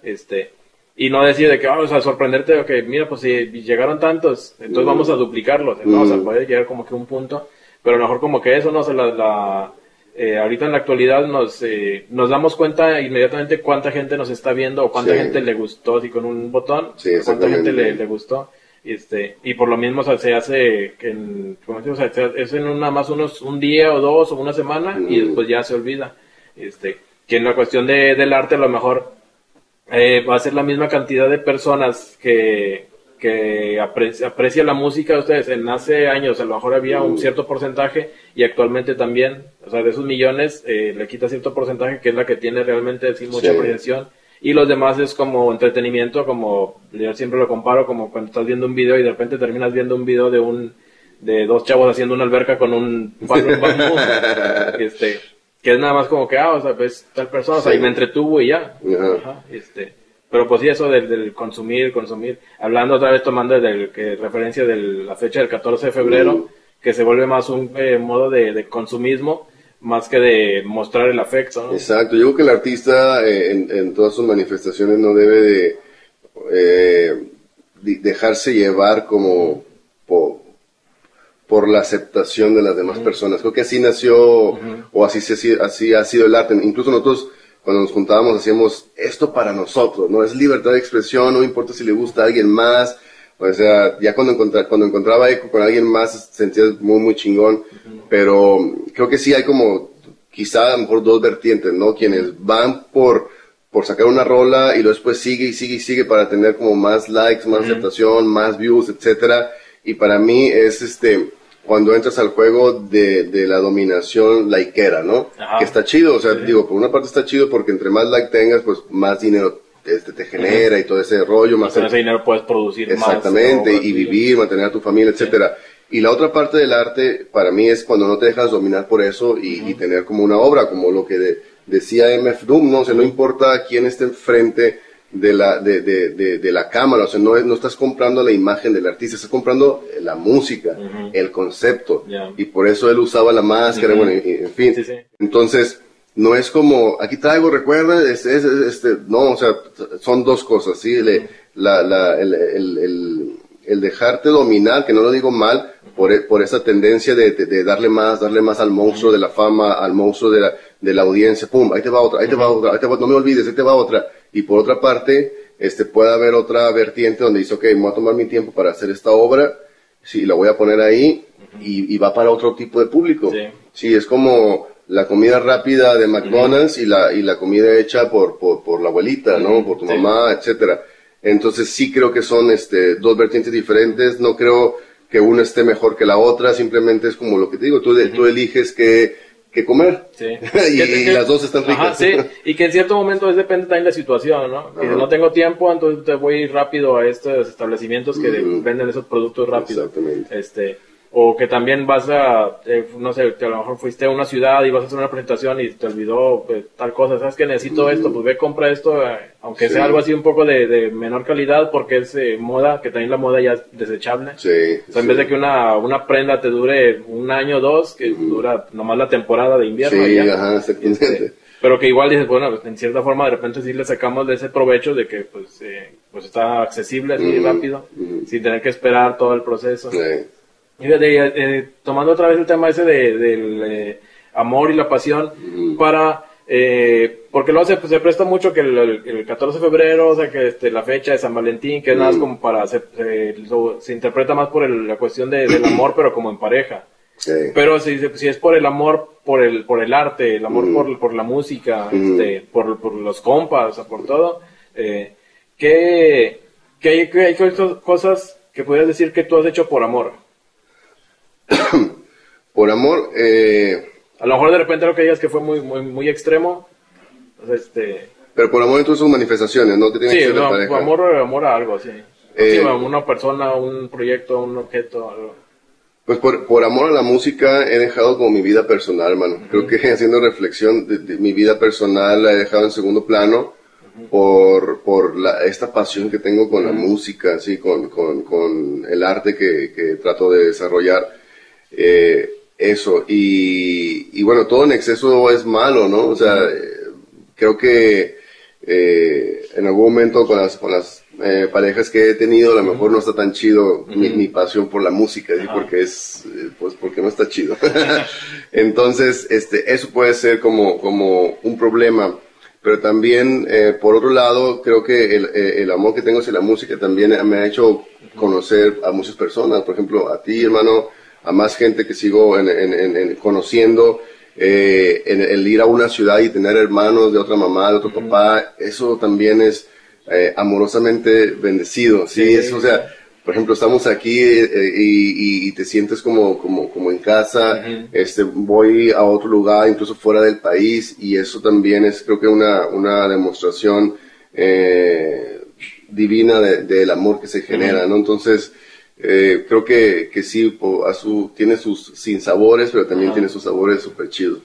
Este, y no decir de que vamos a sorprenderte, ok, mira, pues si llegaron tantos, entonces Mm. vamos a duplicarlos, ¿no? O sea, Mm. puede llegar como que un punto, pero mejor como que eso, no o sea, la, la, eh, ahorita en la actualidad nos, eh, nos damos cuenta inmediatamente cuánta gente nos está viendo o cuánta Sí. gente le gustó, así con un botón, Sí, cuánta gente le, le gustó. Este, y por lo mismo o sea, se hace que en, ¿cómo se? O sea, se- es en una más unos un día o dos o una semana y Mm. después ya se olvida. Este, que en la cuestión de, del arte a lo mejor eh, va a ser la misma cantidad de personas que, que apre- aprecia la música de ustedes. En hace años a lo mejor había un cierto porcentaje y actualmente también, o sea, de esos millones eh, le quita cierto porcentaje que es la que tiene realmente sí, mucha Sí. apreciación. Y los demás es como entretenimiento, como yo siempre lo comparo como cuando estás viendo un video y de repente terminas viendo un video de un de dos chavos haciendo una alberca con un palo en bambú. este, que es nada más como que, ah, o sea, pues tal persona, o sea, Sí. y me entretuvo y ya. Ajá. Ajá, este, pero pues sí, eso del, del consumir, consumir. Hablando otra vez, tomando del, que referencia de la fecha del 14 de febrero, que se vuelve más un eh, modo de, de consumismo, más que de mostrar el afecto, ¿no? Exacto, yo creo que el artista eh, en, en todas sus manifestaciones no debe de eh, dejarse llevar como po- por la aceptación de las demás personas. Creo que así nació o así, así, así ha sido el arte. Incluso nosotros cuando nos juntábamos hacíamos esto para nosotros, ¿no? Es libertad de expresión, no importa si le gusta a alguien más. O sea, ya cuando, encontra- cuando encontraba eco con alguien más sentía muy, muy chingón. Pero creo que sí hay como quizá a lo mejor dos vertientes, ¿no? Quienes van por, por sacar una rola y luego después sigue y sigue y sigue para tener como más likes, más aceptación, más views, etcétera. Y para mí es este cuando entras al juego de, de la dominación likeera, ¿no? Ajá. Que está chido, o sea, digo, por una parte está chido porque entre más like tengas, pues más dinero este, te genera y todo ese rollo, más Con ese dinero puedes producir más. Exactamente, obras, y vivir, mantener a tu familia, etcétera. Y la otra parte del arte, para mí, es cuando no te dejas dominar por eso y, y tener como una obra, como lo que de- decía MF Doom, ¿no? O sea, no importa quién esté enfrente de la, de, de, de, de la cámara, o sea, no, no estás comprando la imagen del artista, estás comprando la música, el concepto. Y por eso él usaba la máscara, bueno, y- y- en fin. Sí, sí. Entonces, no es como, aquí traigo, recuerda, es, es- es- este, no, o sea, son dos cosas, ¿sí? Le- la, la, el, el, el, el dejarte dominar, que no lo digo mal, por, por esa tendencia de, de, de darle más, darle más al monstruo de la fama, al monstruo de la, de la audiencia, pum, ahí te va otra, ahí te va otra, ahí te va, no me olvides, ahí te va otra. Y por otra parte, este, puede haber otra vertiente donde dice, ok, me voy a tomar mi tiempo para hacer esta obra, sí, la voy a poner ahí, y, y va para otro tipo de público. Sí. Sí, es como la comida rápida de McDonald's y, la, y la comida hecha por, por, por la abuelita, ¿no? Por tu Sí. mamá, etcétera. Entonces sí creo que son este, dos vertientes diferentes. No creo que una esté mejor que la otra. Simplemente es como lo que te digo. Tú, tú eliges qué, qué comer. Sí. <laughs> y, Que- y que- las dos están ricas. Ajá, sí, y que en cierto momento es depende también de la situación, ¿no? Que no tengo tiempo, entonces te voy rápido a estos establecimientos que Ujú. venden esos productos rápido. Exactamente. Este, o que también vas a, eh, no sé, que a lo mejor fuiste a una ciudad y vas a hacer una presentación y te olvidó pues, tal cosa, ¿sabes que necesito esto? Pues ve, compra esto, eh, aunque Sí. sea algo así un poco de, de menor calidad porque es eh, moda, que también la moda ya es desechable. Sí. O sea, en vez de que una, una prenda te dure un año o dos, que dura nomás la temporada de invierno. Sí, ya. ajá, exactamente. Este, pero que igual dices, bueno, pues, en cierta forma de repente sí le sacamos de ese provecho de que pues, eh, pues está accesible así Ujú, rápido, sin tener que esperar todo el proceso. Sí. Y de- de- tomando otra vez el tema ese de, del eh, amor y la pasión, para, eh, porque luego se, se presta mucho que el, el- el 14 de febrero, o sea, que este, la fecha de San Valentín, que es nada más como para, se, se- lo- se interpreta más por el- la cuestión de- del amor, pero como en pareja. Pero si, si es por el amor, por el, por el arte, el amor por, por la música, este, por, por los compas, o sea, por todo, eh, ¿qué, qué hay, qué hay cosas que podrías decir que tú has hecho por amor? <coughs> Por amor, eh, A lo mejor de repente lo que digas que fue muy, muy, muy extremo, sea, este, pero por amor entonces son manifestaciones, ¿no? Que tienen sí, que no, pareja. amor, amor a algo, sí. Eh, Sí, a una persona, un proyecto, un objeto, algo. Pues por, por amor a la música he dejado como mi vida personal, mano. Creo que <laughs> haciendo reflexión de, mi vida personal la he dejado en segundo plano por, por la, esta pasión que tengo con la música, así, con, con, con el arte que, que trato de desarrollar. Eh, eso, y, y, bueno, todo en exceso es malo, ¿no? O sea, creo que eh, en algún momento con las, con las eh, parejas que he tenido, a lo mejor no está tan chido mi, mi, pasión por la música, porque es, eh, pues porque no está chido. <laughs> <laughs> Entonces, este, eso puede ser como, como un problema. Pero también, eh, por otro lado, creo que el, eh, el, amor que tengo hacia la música también me ha hecho conocer a muchas personas, por ejemplo, a ti, hermano, a más gente que sigo en, en, en, conociendo, eh, el ir a una ciudad y tener hermanos de otra mamá, de otro papá, eso también es eh, amorosamente bendecido, ¿sí? Eso, o sea, por ejemplo, estamos aquí eh, y, y, te sientes como, como, como en casa, este, voy a otro lugar, incluso fuera del país, y eso también es, creo que una, una demostración eh, divina del amor que se genera, ¿no? Entonces, eh, creo que, que sí, a su, tiene sus sinsabores, pero también tiene sus sabores súper chidos.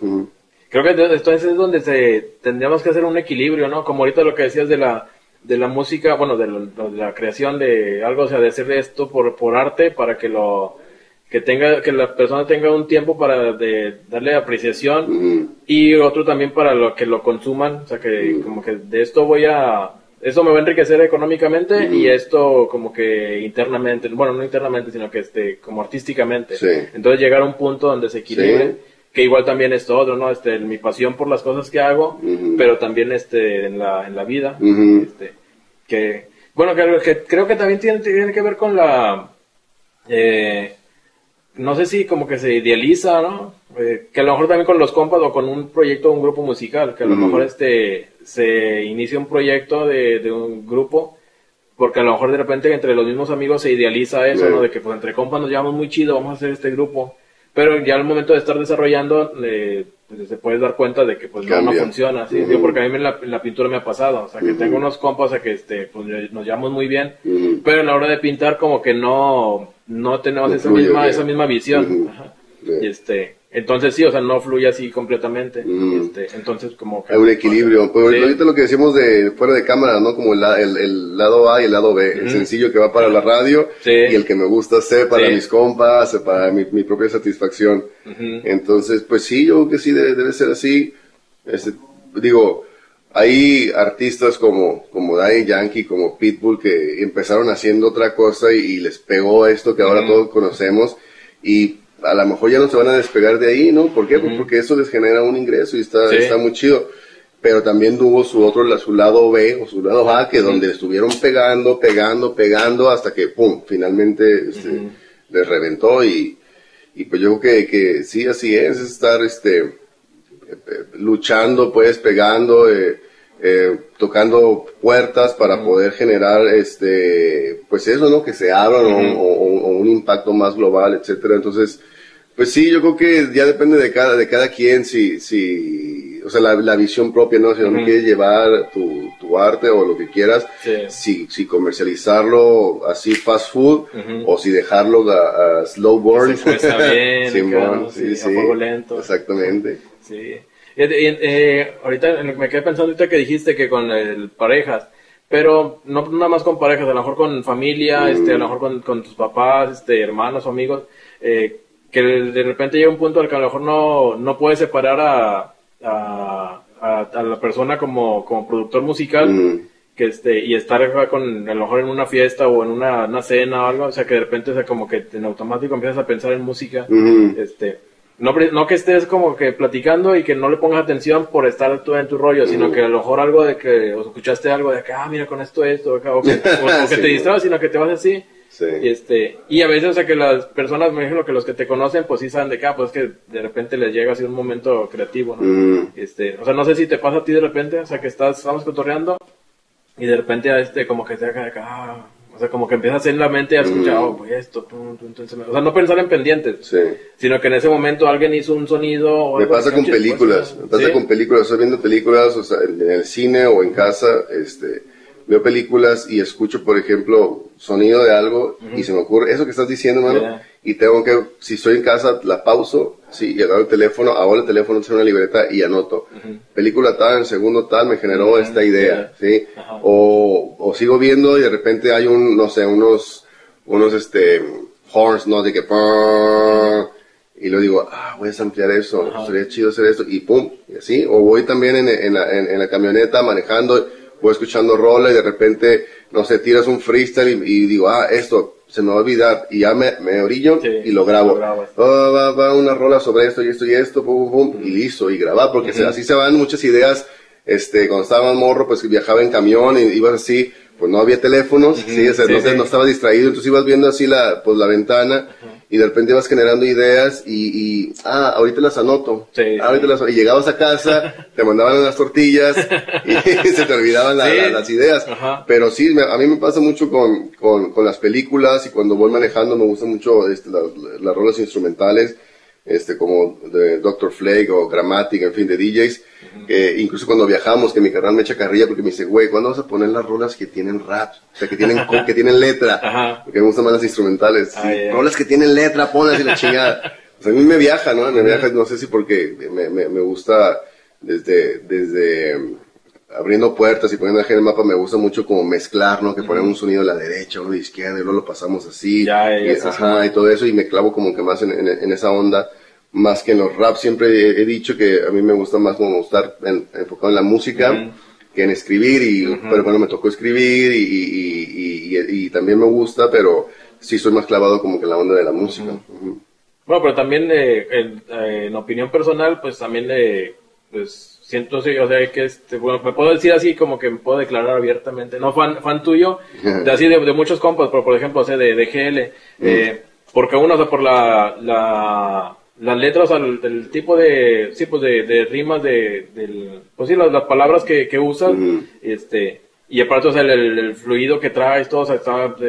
Creo que entonces es donde se, tendríamos que hacer un equilibrio, ¿no? Como ahorita lo que decías de la, de la música, bueno, de, la creación de algo, o sea, de hacer esto por, por arte para que lo, que tenga, que la persona tenga un tiempo para de, darle apreciación y otro también para lo que lo consuman, o sea, que como que de esto voy a, esto me va a enriquecer económicamente y esto como que internamente, bueno, no internamente, sino que este, como artísticamente. Entonces llegar a un punto donde se equilibre, que igual también es todo, ¿no? Este, mi pasión por las cosas que hago, pero también este, en la, en la vida, este, que, bueno, que, creo que también tiene, tiene que ver con la, eh, no sé si como que se idealiza, ¿no? Eh, que a lo mejor también con los compas o con un proyecto o un grupo musical, que a lo mejor este se inicia un proyecto de, de, un grupo, porque a lo mejor de repente entre los mismos amigos se idealiza eso, ¿no? De que pues entre compas nos llevamos muy chido, vamos a hacer este grupo. Pero ya al momento de estar desarrollando, eh, pues, se puede dar cuenta de que pues no, funciona, ¿sí? porque a mí en la, la, pintura me ha pasado, o sea, que tengo unos compas, o sea, que este, pues nos llevamos muy bien, pero en la hora de pintar como que no, no tenemos esa misma, esa misma visión. Y este, entonces sí, o sea, no fluye así completamente. Este, entonces como Hay un equilibrio. Pues ahorita lo que decimos de fuera de cámara, ¿no? Como el, el, lado A y el lado B. El sencillo que va para la radio y el que me gusta hacer para mis compas, para mi, mi propia satisfacción. Entonces, pues sí, yo creo que sí debe, debe ser así. Este, digo, hay artistas como, como Daddy Yankee, como Pitbull, que empezaron haciendo otra cosa y, les pegó esto que ahora todos conocemos. Y a lo mejor ya no se van a despegar de ahí, ¿no? ¿Por qué? Pues porque eso les genera un ingreso y está, está muy chido. Pero también tuvo su otro, su lado B o su lado A, que donde estuvieron pegando, pegando, pegando, hasta que, pum, finalmente este, les reventó. Y, y pues yo creo que, que sí, así es, estar este, luchando, pues, pegando, eh, eh, tocando puertas para poder generar, este, pues eso, ¿no? Que se abran o, un impacto más global, etcétera. Entonces, pues sí, yo creo que ya depende de cada, de cada quien, si, si, o sea, la, visión propia, ¿no? Si no quieres llevar tu, tu, arte o lo que quieras, si, si comercializarlo así fast food o si dejarlo a, slow burn. <laughs> Sí, pues, está bien, sí, sí, a lento. Exactamente. Sí. Eh, ahorita me quedé pensando ahorita que dijiste que con el parejas, pero no nada más con parejas, a lo mejor con familia, este, a lo mejor con, con tus papás, este, hermanos o amigos, eh, que de repente llega un punto al que a lo mejor no, no puedes separar a, a, a, la persona como, como productor musical. que este y estar con a lo mejor en una fiesta o en una, una cena o algo o sea que de repente o sea, como que en automático empiezas a pensar en música este no, no que estés como que platicando y que no le pongas atención por estar tú en tu rollo, sino que a lo mejor algo de que, o escuchaste algo de que, ah, mira con esto, esto, o que, <laughs> te distraes, sino que te vas así. Y, este, y a veces, o sea, que las personas, me imagino que los que te conocen, pues sí saben de que, ah, pues que de repente les llega así un momento creativo, ¿no? Este, o sea, no sé si te pasa a ti de repente, o sea, que estás, estamos cotorreando y de repente, este, como que se acá, ah, o sea, como que empiezas en la mente a escuchar, mm. oh, pues esto, entonces, o sea, no pensar en pendientes, sino que en ese momento alguien hizo un sonido. O me pasa con películas, me pasa con películas, estoy viendo películas, o sea, en el cine o en casa, este, veo películas y escucho, por ejemplo, sonido de algo y se me ocurre eso que estás diciendo, mano, y tengo que, si estoy en casa, la pauso, sí, y agarro el teléfono, hago el teléfono, en una libreta y anoto. Película tal, en segundo tal, me generó esta idea, sí. O, o sigo viendo y de repente hay un, no sé, unos, unos, este, horns, ¿no? De que, y luego digo, ah, voy a ampliar eso, sería chido hacer esto, y pum, y así. O voy también en, en, la, en, la camioneta manejando, voy escuchando rola y de repente, no sé, tiras un freestyle y, digo, ah, esto se me va a olvidar, y ya me, me orillo y lo grabo. Oh, va, va una rola sobre esto y esto y esto, pum, pum, pum, y listo, y grabar, porque así se van muchas ideas. Este, cuando estaba en morro, pues viajaba en camión y ibas así, pues no había teléfonos, sí, o sea, no, estaba distraído, entonces ibas viendo así la, pues la ventana y de repente ibas generando ideas y, y ah, ahorita las anoto. Sí, ahorita las, y llegabas a casa, <laughs> te mandaban las tortillas <laughs> y <laughs> se te olvidaban las ideas. Pero sí, a mí me pasa mucho con, con, con, las películas y cuando voy manejando me gustan mucho este, las, las rolas instrumentales este, como de Dr. Flake o Grammatic, en fin, de DJs. incluso cuando viajamos, que mi carnal me echa carrilla porque me dice, güey, ¿cuándo vas a poner las rolas que tienen rap? O sea, que tienen, que tienen letra. <laughs> Porque me gustan más las instrumentales. Ah, rolas que tienen letra, ponlas y la chingada. <laughs> O sea, a mí me viaja, ¿no? Me viaja, no sé si porque me, me, me gusta desde, desde abriendo puertas y poniendo en el mapa me gusta mucho como mezclar, ¿no? Que poner un sonido a la derecha, uno a la izquierda y luego lo pasamos así. Ya, y, ajá, y todo eso y me clavo como que más en, en, esa onda. Más que en los raps siempre he, dicho que a mí me gusta más como estar enfocado en la música que en escribir y, pero bueno, me tocó escribir y, y, y, también me gusta, pero sí soy más clavado como que en la onda de la música. Bueno, pero también eh, en, eh, en, opinión personal, pues también eh, pues siento, o sea, que este, bueno, me puedo decir así como que me puedo declarar abiertamente, no fan, fan tuyo, de así de, muchos compas, pero por ejemplo, o sea, de, de GL, eh, porque uno, o sea, por la, la, las letras, o sea, el, tipo de, sí, pues de, de rimas de, del, pues sí, las, las palabras que, que usas, este, y aparte, o sea, el, fluido que traes, todo, o sea,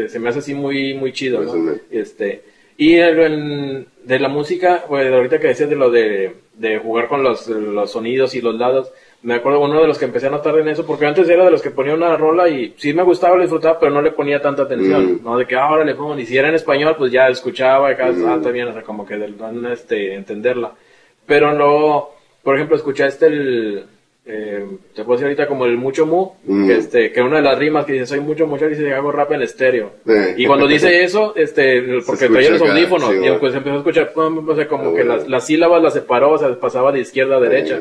se me hace así muy, muy chido, ¿no? Este, y el, de la música, pues ahorita que decías de lo de, de jugar con los, los, sonidos y los lados, me acuerdo uno de los que empecé a notar en eso, porque antes era de los que ponía una rola y sí me gustaba, lo disfrutaba, pero no le ponía tanta atención, mm. ¿no? De que ah, ahora le pongo, y si era en español, pues ya escuchaba cada mm. ah, también, o sea, como que de, este, entenderla. Pero no, por ejemplo, escuchaste el, eh, te puedo decir ahorita como el mucho mu, mm. que este, que una de las rimas que dice soy mucho mucho dice hago rap en estéreo. Eh. Y cuando dice eso, este, porque traía los audífonos, y pues empezó a escuchar, o sea, como que las, las, sílabas las separó, o sea, pasaba de izquierda a derecha.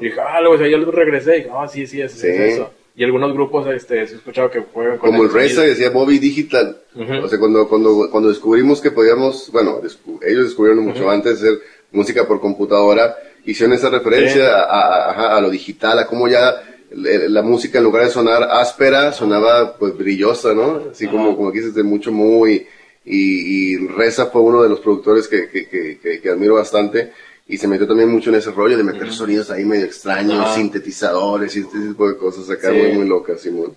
y dije, ah, luego, o sea, yo regresé, y dije, ah, sí, sí, es, es, eso. Y algunos grupos, este, se escuchaba que juegan con Como el, resto decía Bobby Digital. O sea, cuando, cuando, cuando descubrimos que podíamos, bueno, ellos descubrieron mucho antes hacer música por computadora, hicieron esa referencia a, a, lo digital, a cómo ya la música en lugar de sonar áspera, sonaba pues brillosa, ¿no? Así como, como dices, de mucho muy, y, y Reza fue uno de los productores que, que, que, que, admiro bastante y se metió también mucho en ese rollo de meter sonidos ahí medio extraños, sintetizadores y este tipo de cosas acá muy, muy locas, Simón.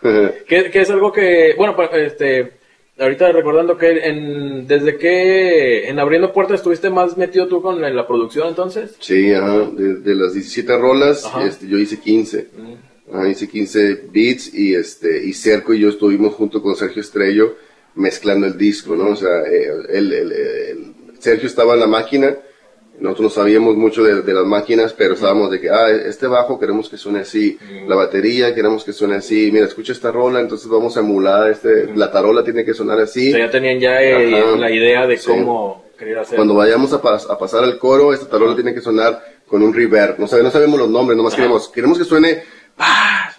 que, es algo que, bueno, este, Ahorita recordando que en, desde que en Abriendo Puertas estuviste más metido tú con la producción entonces. Sí, ajá, de, las 17 rolas, este, yo hice 15. Mm. hice 15 beats y este y Cerco y yo estuvimos junto con Sergio Estrello mezclando el disco, ¿no? O sea, eh, el, Sergio estaba en la máquina nosotros no sabíamos mucho de, las máquinas, pero sabíamos de que, ah, este bajo queremos que suene así, la batería queremos que suene así, mira, escucha esta rola, entonces vamos a emular, este, la tarola tiene que sonar así. ya tenían ya eh, la idea de cómo querer hacer. Cuando vayamos a, a, pasar el coro, esta tarola tiene que sonar con un reverb, no, no sabemos los nombres, nomás queremos, queremos que suene,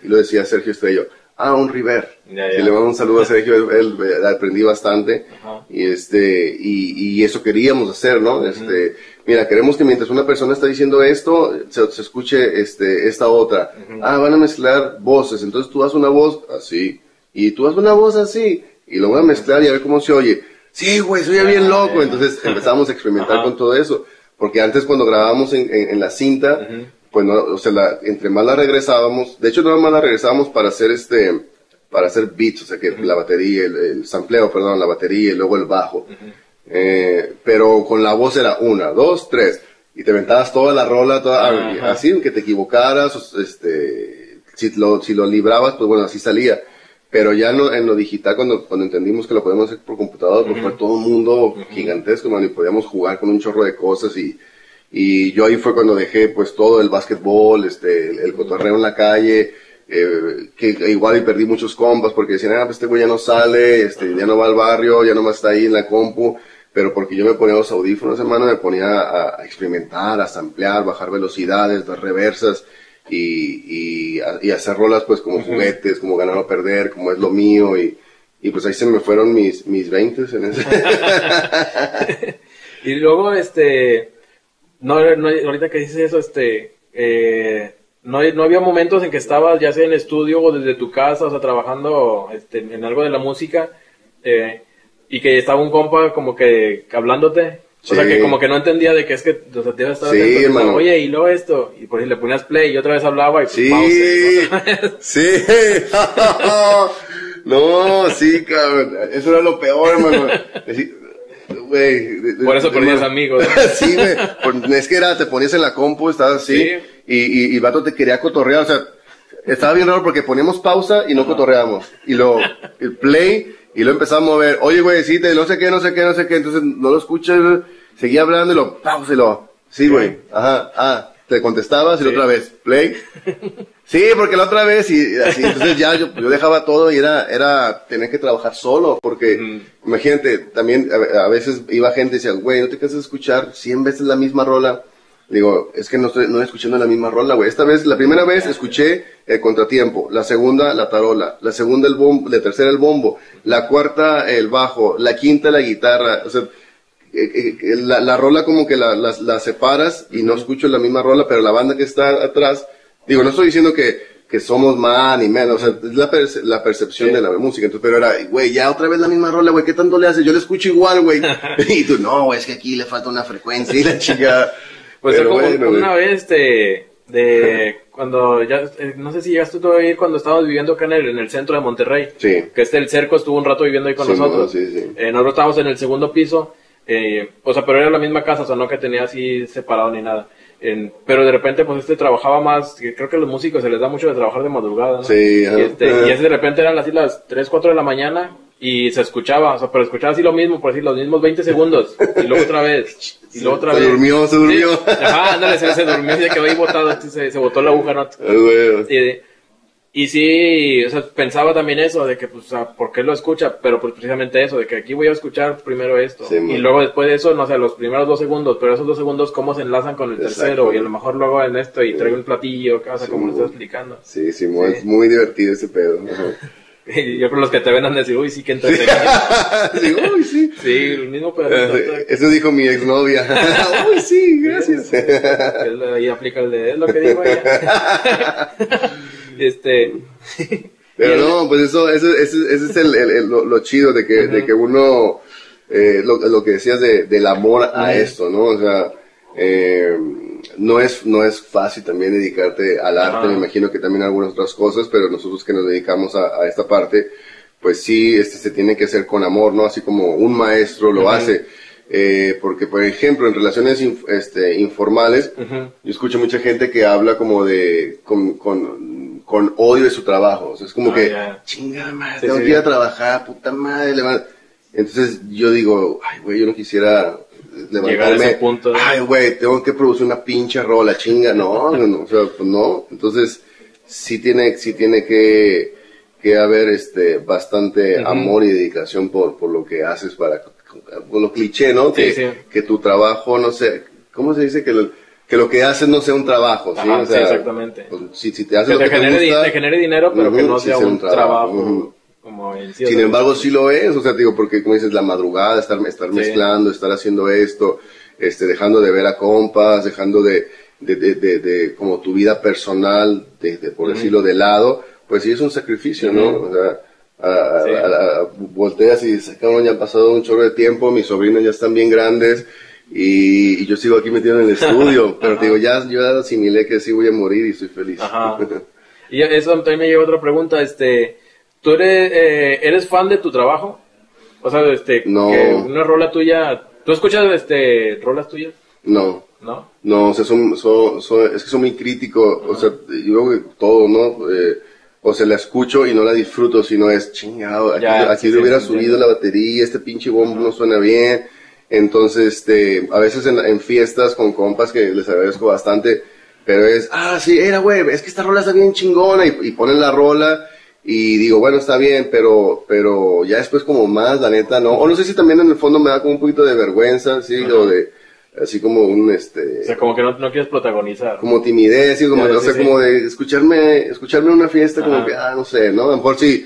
y lo decía Sergio Estrello, ah, un River. Y le mando un saludo a Sergio, él, aprendí bastante. Y este, y, y, eso queríamos hacer, ¿no? Este, mira, queremos que mientras una persona está diciendo esto, se, se escuche este, esta otra. Ah, van a mezclar voces, entonces tú haces una voz así, y tú haces una voz así, y lo voy a mezclar y a ver cómo se oye. Sí, güey, soy bien loco. Entonces empezamos a experimentar con todo eso. Porque antes cuando grabábamos en, en, la cinta, pues no, o sea, la, entre más la regresábamos, de hecho no más la regresábamos para hacer este, para hacer beats, o sea que la batería, el, el, sampleo, perdón, la batería y luego el bajo. eh, pero con la voz era una, dos, tres, y te aventabas toda la rola, toda, así, que te equivocaras, este, si lo, si lo librabas, pues bueno, así salía. Pero ya no, en lo digital, cuando, cuando entendimos que lo podemos hacer por computador, pues fue todo un mundo gigantesco, man, y podíamos jugar con un chorro de cosas y, y yo ahí fue cuando dejé pues todo el básquetbol, este, el, el cotorreo en la calle, eh, que igual y perdí muchos compas porque decían, ah, pues este güey ya no sale, este, ya no va al barrio, ya no más está ahí en la compu, pero porque yo me ponía los audífonos, hermano, me ponía a, a experimentar, a samplear, bajar velocidades, dar reversas y, y, a- y hacer rolas pues como juguetes, como ganar o perder, como es lo mío y, y pues ahí se me fueron mis, mis 20 en ese. <laughs> <laughs> Y luego, este, no, no, ahorita que dices eso, este, eh, no, no había momentos en que estabas ya sea en estudio o desde tu casa, o sea, trabajando este, en algo de la música, eh, y que estaba un compa como que hablándote, o sea, que como que no entendía de qué es que, o sea, te iba a estar Sí, atento, hermano. oye, y luego esto, y por ahí le ponías play y otra vez hablaba y pues Sí, pause, sí. <laughs> no, sí, cabrón. Eso era lo peor, hermano. <laughs> Güey. Por eso perdías amigos. sí, güey. Es que era, te ponías en la compu, estabas así, Sí. y, y, y vato te quería cotorrear, o sea, estaba bien raro porque poníamos pausa y no cotorreamos. Y lo, el play, y lo empezaba a mover. Oye, güey, sí, te, no sé qué, no sé qué, no sé qué, entonces no lo escuchas, seguía hablando y lo, pausa y lo, sí, güey, ajá, ah, te contestabas y la otra vez, play. <laughs> Sí, porque la otra vez y así, entonces ya yo, yo dejaba todo y era, era tener que trabajar solo, porque Mm. imagínate, también a, a veces iba gente y decía, güey, ¿no te cansas de escuchar 100 veces la misma rola? Digo, es que no estoy, no estoy escuchando la misma rola, güey. Esta vez, la primera vez escuché el contratiempo, la segunda la tarola, la segunda el bombo, la tercera el bombo, la cuarta el bajo, la quinta la guitarra, o sea, eh, eh, la, la rola como que la, la- la separas y no escucho la misma rola, pero la banda que está atrás, digo, no estoy diciendo que, que somos más ni menos, o sea, es la, perce- la percepción Sí. de la música, entonces, pero era, güey, ya otra vez la misma rola, güey, ¿qué tanto le hace? Yo le escucho igual, güey. <laughs> <laughs> y tú, no, güey, es que aquí le falta una frecuencia y la chica. <laughs> Pues Pero como bueno, una vez este, de cuando ya, eh, no sé si llegaste tú a ir cuando estábamos viviendo acá en el, en el centro de Monterrey. Sí. Que este el cerco estuvo un rato viviendo ahí con Sí, nosotros. no, sí, sí. Eh, nosotros estábamos en el segundo piso, eh, o sea, pero era la misma casa, o sea, no que tenía así separado ni nada. En- pero de repente, pues este trabajaba más, creo que a los músicos se les da mucho de trabajar de madrugada, ¿no? Sí, y, este, y ese de repente eran así las 3, 4 de la mañana y se escuchaba, o sea, pero escuchaba así lo mismo, por decir, los mismos 20 segundos, y luego otra vez, y luego otra Se vez. durmió, se durmió. Sí. Ajá, ándale, se, se durmió se quedó ahí botado, se, se botó la aguja, ¿no? Ah, güey. Y, y sí, o sea, pensaba también eso, de que, pues, ¿por qué lo escucha? Pero pues precisamente eso, de que aquí voy a escuchar primero esto. Sí, y luego después de eso, no sé, los primeros dos segundos, pero esos dos segundos, ¿cómo se enlazan con el Exacto. tercero? Y a lo mejor luego en esto y traigo un platillo, o sea, como lo estoy explicando. Sí, sí, muy, Sí. es muy divertido ese pedo. <laughs> Y yo creo que los que te ven han de decir, uy, sí que entretenido. Digo, <laughs> uy, sí. Sí, el mismo. Eh, Eso dijo mi exnovia. <laughs> Uy, sí, gracias. Ahí aplica el de, es lo que digo ella. Este... <laughs> Pero no, pues eso, eso, ese, ese es el, el- el- lo, lo chido de que, de que uno, eh, lo, lo que decías de, del amor a esto, ¿no? O sea, eh, no es, no es fácil también dedicarte al arte, me imagino que también algunas otras cosas, pero nosotros que nos dedicamos a, a esta parte, pues sí, este se tiene que hacer con amor, ¿no? Así como un maestro lo hace. Eh, porque, por ejemplo, en relaciones inf- este, informales, yo escucho mucha gente que habla como de, con, con, con odio de su trabajo. O sea, es como Ah, que, ya. chingada madre, Sí, tengo sí. que ir a trabajar, puta madre. levant-". Entonces yo digo, ay, güey, yo no quisiera levantarme. Llegar a ese punto, ¿no? Ay, güey, tengo que producir una pinche rola, chinga. No, no, no, o sea, pues no. Entonces, sí tiene, sí tiene que, que haber este, bastante amor y dedicación por, por lo que haces para, por lo cliché, ¿no? Sí, que, sí. que tu trabajo, no sé, ¿cómo se dice? Que lo, que lo que haces no sea un trabajo, ¿sí? Ajá, O sea, sí, exactamente. pues, si, si te haces Que lo te, que te genere, gusta, te genere dinero, pero que no sí sea un trabajo, como o Sin embargo, sí lo es, o sea, digo, porque como dices, la madrugada, estar, estar Sí. mezclando, estar haciendo esto, este, dejando de ver a compas, dejando de, de, de, de, de como tu vida personal, de, de, por decirlo, de lado, pues sí es un sacrificio, ¿no? O sea, a, volteas y dices, cabrón, ya han pasado un chorro de tiempo, mis sobrinos ya están bien grandes, y, y yo sigo aquí metido en el estudio, <laughs> pero te digo, ya, yo asimilé que sí voy a morir y estoy feliz. Ajá. <laughs> Y eso también me lleva a otra pregunta, este, ¿tú eres, eh, eres fan de tu trabajo? O sea, este, No. que una rola tuya, ¿tú escuchas, este, rolas tuyas? no. ¿No? No, o sea, son, son, son- es que son muy críticos, o sea, yo creo que todo, ¿no? Eh, o se la escucho y no la disfruto, sino es chingado, aquí, Ya, aquí sí, le sí, hubiera sí, subido la batería, este pinche bombo no suena bien. Entonces, este, a veces en, en fiestas con compas que les agradezco bastante, pero es, ah, sí, era, güey, es que esta rola está bien chingona y, y ponen la rola y digo, bueno, está bien, pero, pero ya después como más, la neta, no. O no sé si también en el fondo me da como un poquito de vergüenza, sí, o de, así como un, este, O sea, como que no, no quieres protagonizar. como timidez, y como, Ya, o sí, sea, sí. como de escucharme, escucharme en una fiesta, como que, ah, no sé, ¿no? A lo mejor sí,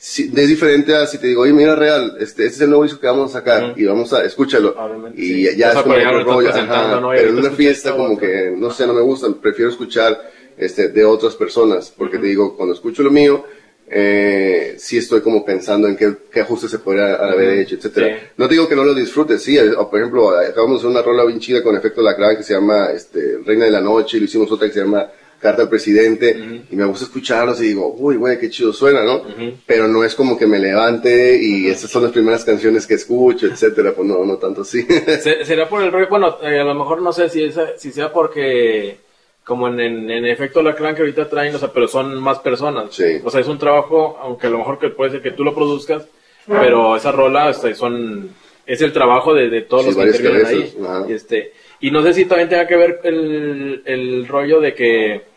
sí, es diferente a si te digo, oye, mira, real, este, este es el nuevo disco que vamos a sacar, y vamos a, escúchalo. Obviamente, y sí. ya, es como otro rollo, Pero en una fiesta como otro. que, no sé, no me gusta, prefiero escuchar, este, de otras personas, porque te digo, cuando escucho lo mío, eh, sí estoy como pensando en qué, qué ajustes se podría haber hecho, etcétera. Sí. No digo que no lo disfrutes, sí, o por ejemplo, acabamos de hacer una rola bien chida con efecto lacrán que se llama este, Reina de la Noche, y lo hicimos otra que se llama Carta al Presidente, y me gusta escucharlos y digo, uy, güey, qué chido suena, ¿no? Pero no es como que me levante y esas son las primeras canciones que escucho, etcétera, pues no, no tanto así. <laughs> Se- ¿Será por el rollo? Bueno, eh, a lo mejor no sé si, esa- si sea porque, como en, en, en efecto la clan que ahorita traen, o sea, pero son más personas. Sí. O sea, es un trabajo, aunque a lo mejor que puede ser que tú lo produzcas, pero esa rola este, son, es el trabajo de, de todos Sí, los que intervienen ahí. cabezas, ajá. Y, este, y no sé si también tenga que ver el, el rollo de que,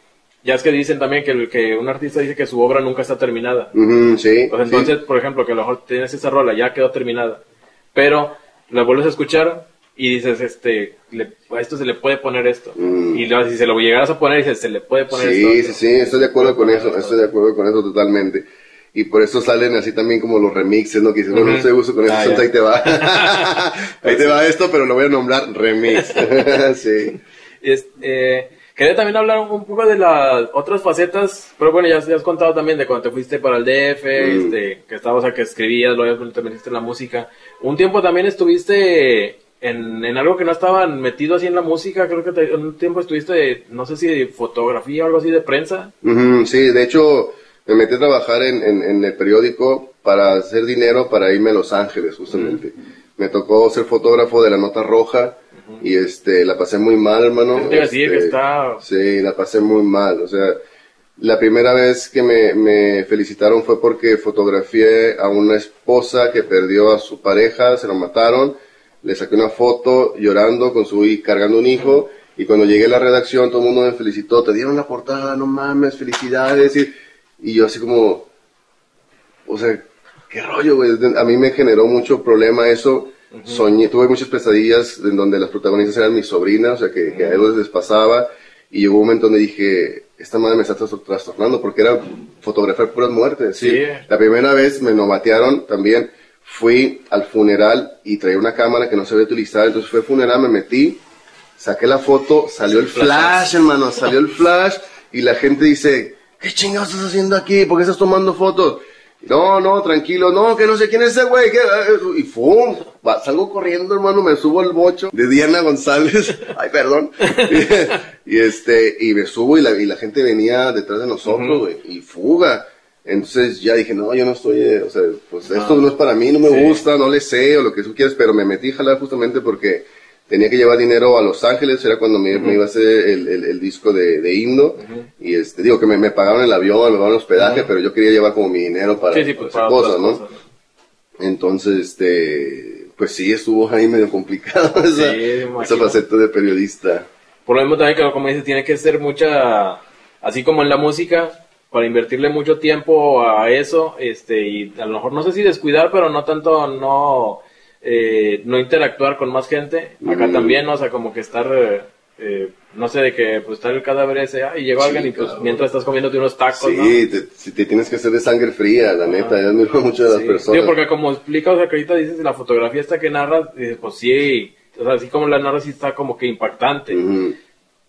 ya es que dicen también que, que un artista dice que su obra nunca está terminada. Ujú, sí. Pues sí. entonces, por ejemplo, que a lo mejor tienes esa rola, ya quedó terminada, pero la vuelves a escuchar y dices, este, le- a esto se le puede poner esto. Mm. Y si se lo llegaras a poner, dices, se le puede poner Sí, esto. sí, sí, estoy de acuerdo con eso, Esto. estoy de acuerdo con eso totalmente. Y por eso salen así también como los remixes, ¿no? Que dices, bueno, no Ujú. estoy gusto con eso, Ah, ahí te va. <laughs> ahí te va esto, pero lo voy a nombrar remix. <laughs> <laughs> sí. Es- eh, quería también hablar un poco de las otras facetas, pero bueno, ya, ya has contado también de cuando te fuiste para el DF, Mm. este, que estabas, o sea, que escribías, luego te metiste en la música. Un tiempo también estuviste en, en algo que no estaban metido así en la música, creo que te- un tiempo estuviste, no sé si de fotografía o algo así de prensa. Ujú, sí, de hecho, me metí a trabajar en, en, en el periódico para hacer dinero para irme a Los Ángeles, justamente. Me tocó ser fotógrafo de la nota roja y este, la pasé muy mal, hermano. Te iba a decir Este, que está- Sí, la pasé muy mal. O sea, la primera vez que me, me felicitaron fue porque fotografié a una esposa que perdió a su pareja, se lo mataron. Le saqué una foto llorando con su hi- cargando un hijo. Y cuando llegué a la redacción, todo el mundo me felicitó. Te dieron la portada, no mames, felicidades. Y, y yo así como, o sea, qué rollo, güey. A mí me generó mucho problema eso. Soñé, tuve muchas pesadillas en donde las protagonistas eran mis sobrinas, o sea, que, que a ellos les pasaba. Y llegó un momento donde dije, esta madre me está tras- trastornando porque era fotografiar puras muertes. ¿sí? Sí. La primera vez me novatearon también. Fui al funeral y traía una cámara que no se había utilizado. Entonces fue al funeral, me metí, saqué la foto, salió el flash, hermano, salió el flash y la gente dice, ¿qué chingados estás haciendo aquí? ¿Por qué estás tomando fotos? No, no, tranquilo, no, que no sé quién es ese güey. ¿qué? Y ¡fum! Va, salgo corriendo, hermano, me subo al bocho de Diana González. <laughs> Ay, perdón. y, este, y me subo y la, y la gente venía detrás de nosotros, güey, y fuga. Entonces ya dije, no, yo no estoy, eh, o sea, pues esto no es para mí, no me Sí. gusta, no le sé, o lo que tú quieras, pero me metí a jalar justamente porque tenía que llevar dinero a Los Ángeles, era cuando me, me iba a hacer el, el- el disco de, de Indo, y este, digo que me, me pagaban el avión, me pagaban el hospedaje, pero yo quería llevar como mi dinero para, Sí, sí, pues para cosas, ¿no? cosas. Entonces, este, pues sí, estuvo ahí medio complicado <laughs> esa, Sí, me imagino. esa faceta de periodista. Por lo mismo también que como dices, tiene que ser mucha, así como en la música, para invertirle mucho tiempo a eso, este, y a lo mejor no sé si descuidar, pero no tanto no, eh, no interactuar con más gente. Acá Mm. también, ¿no? o sea, como que estar, eh, no sé, de que pues estar el cadáver ese, ah, y llegó Sí, alguien y pues cabrón. mientras estás comiéndote unos tacos, ¿no? Sí, te, si te tienes que hacer de sangre fría, la neta, yo admiro <laughs> mucho a las Sí. personas. Digo, porque como explica, o sea, que ahorita dices la fotografía esta que narras, dices, pues sí, o sea, así como la narras sí está como que impactante.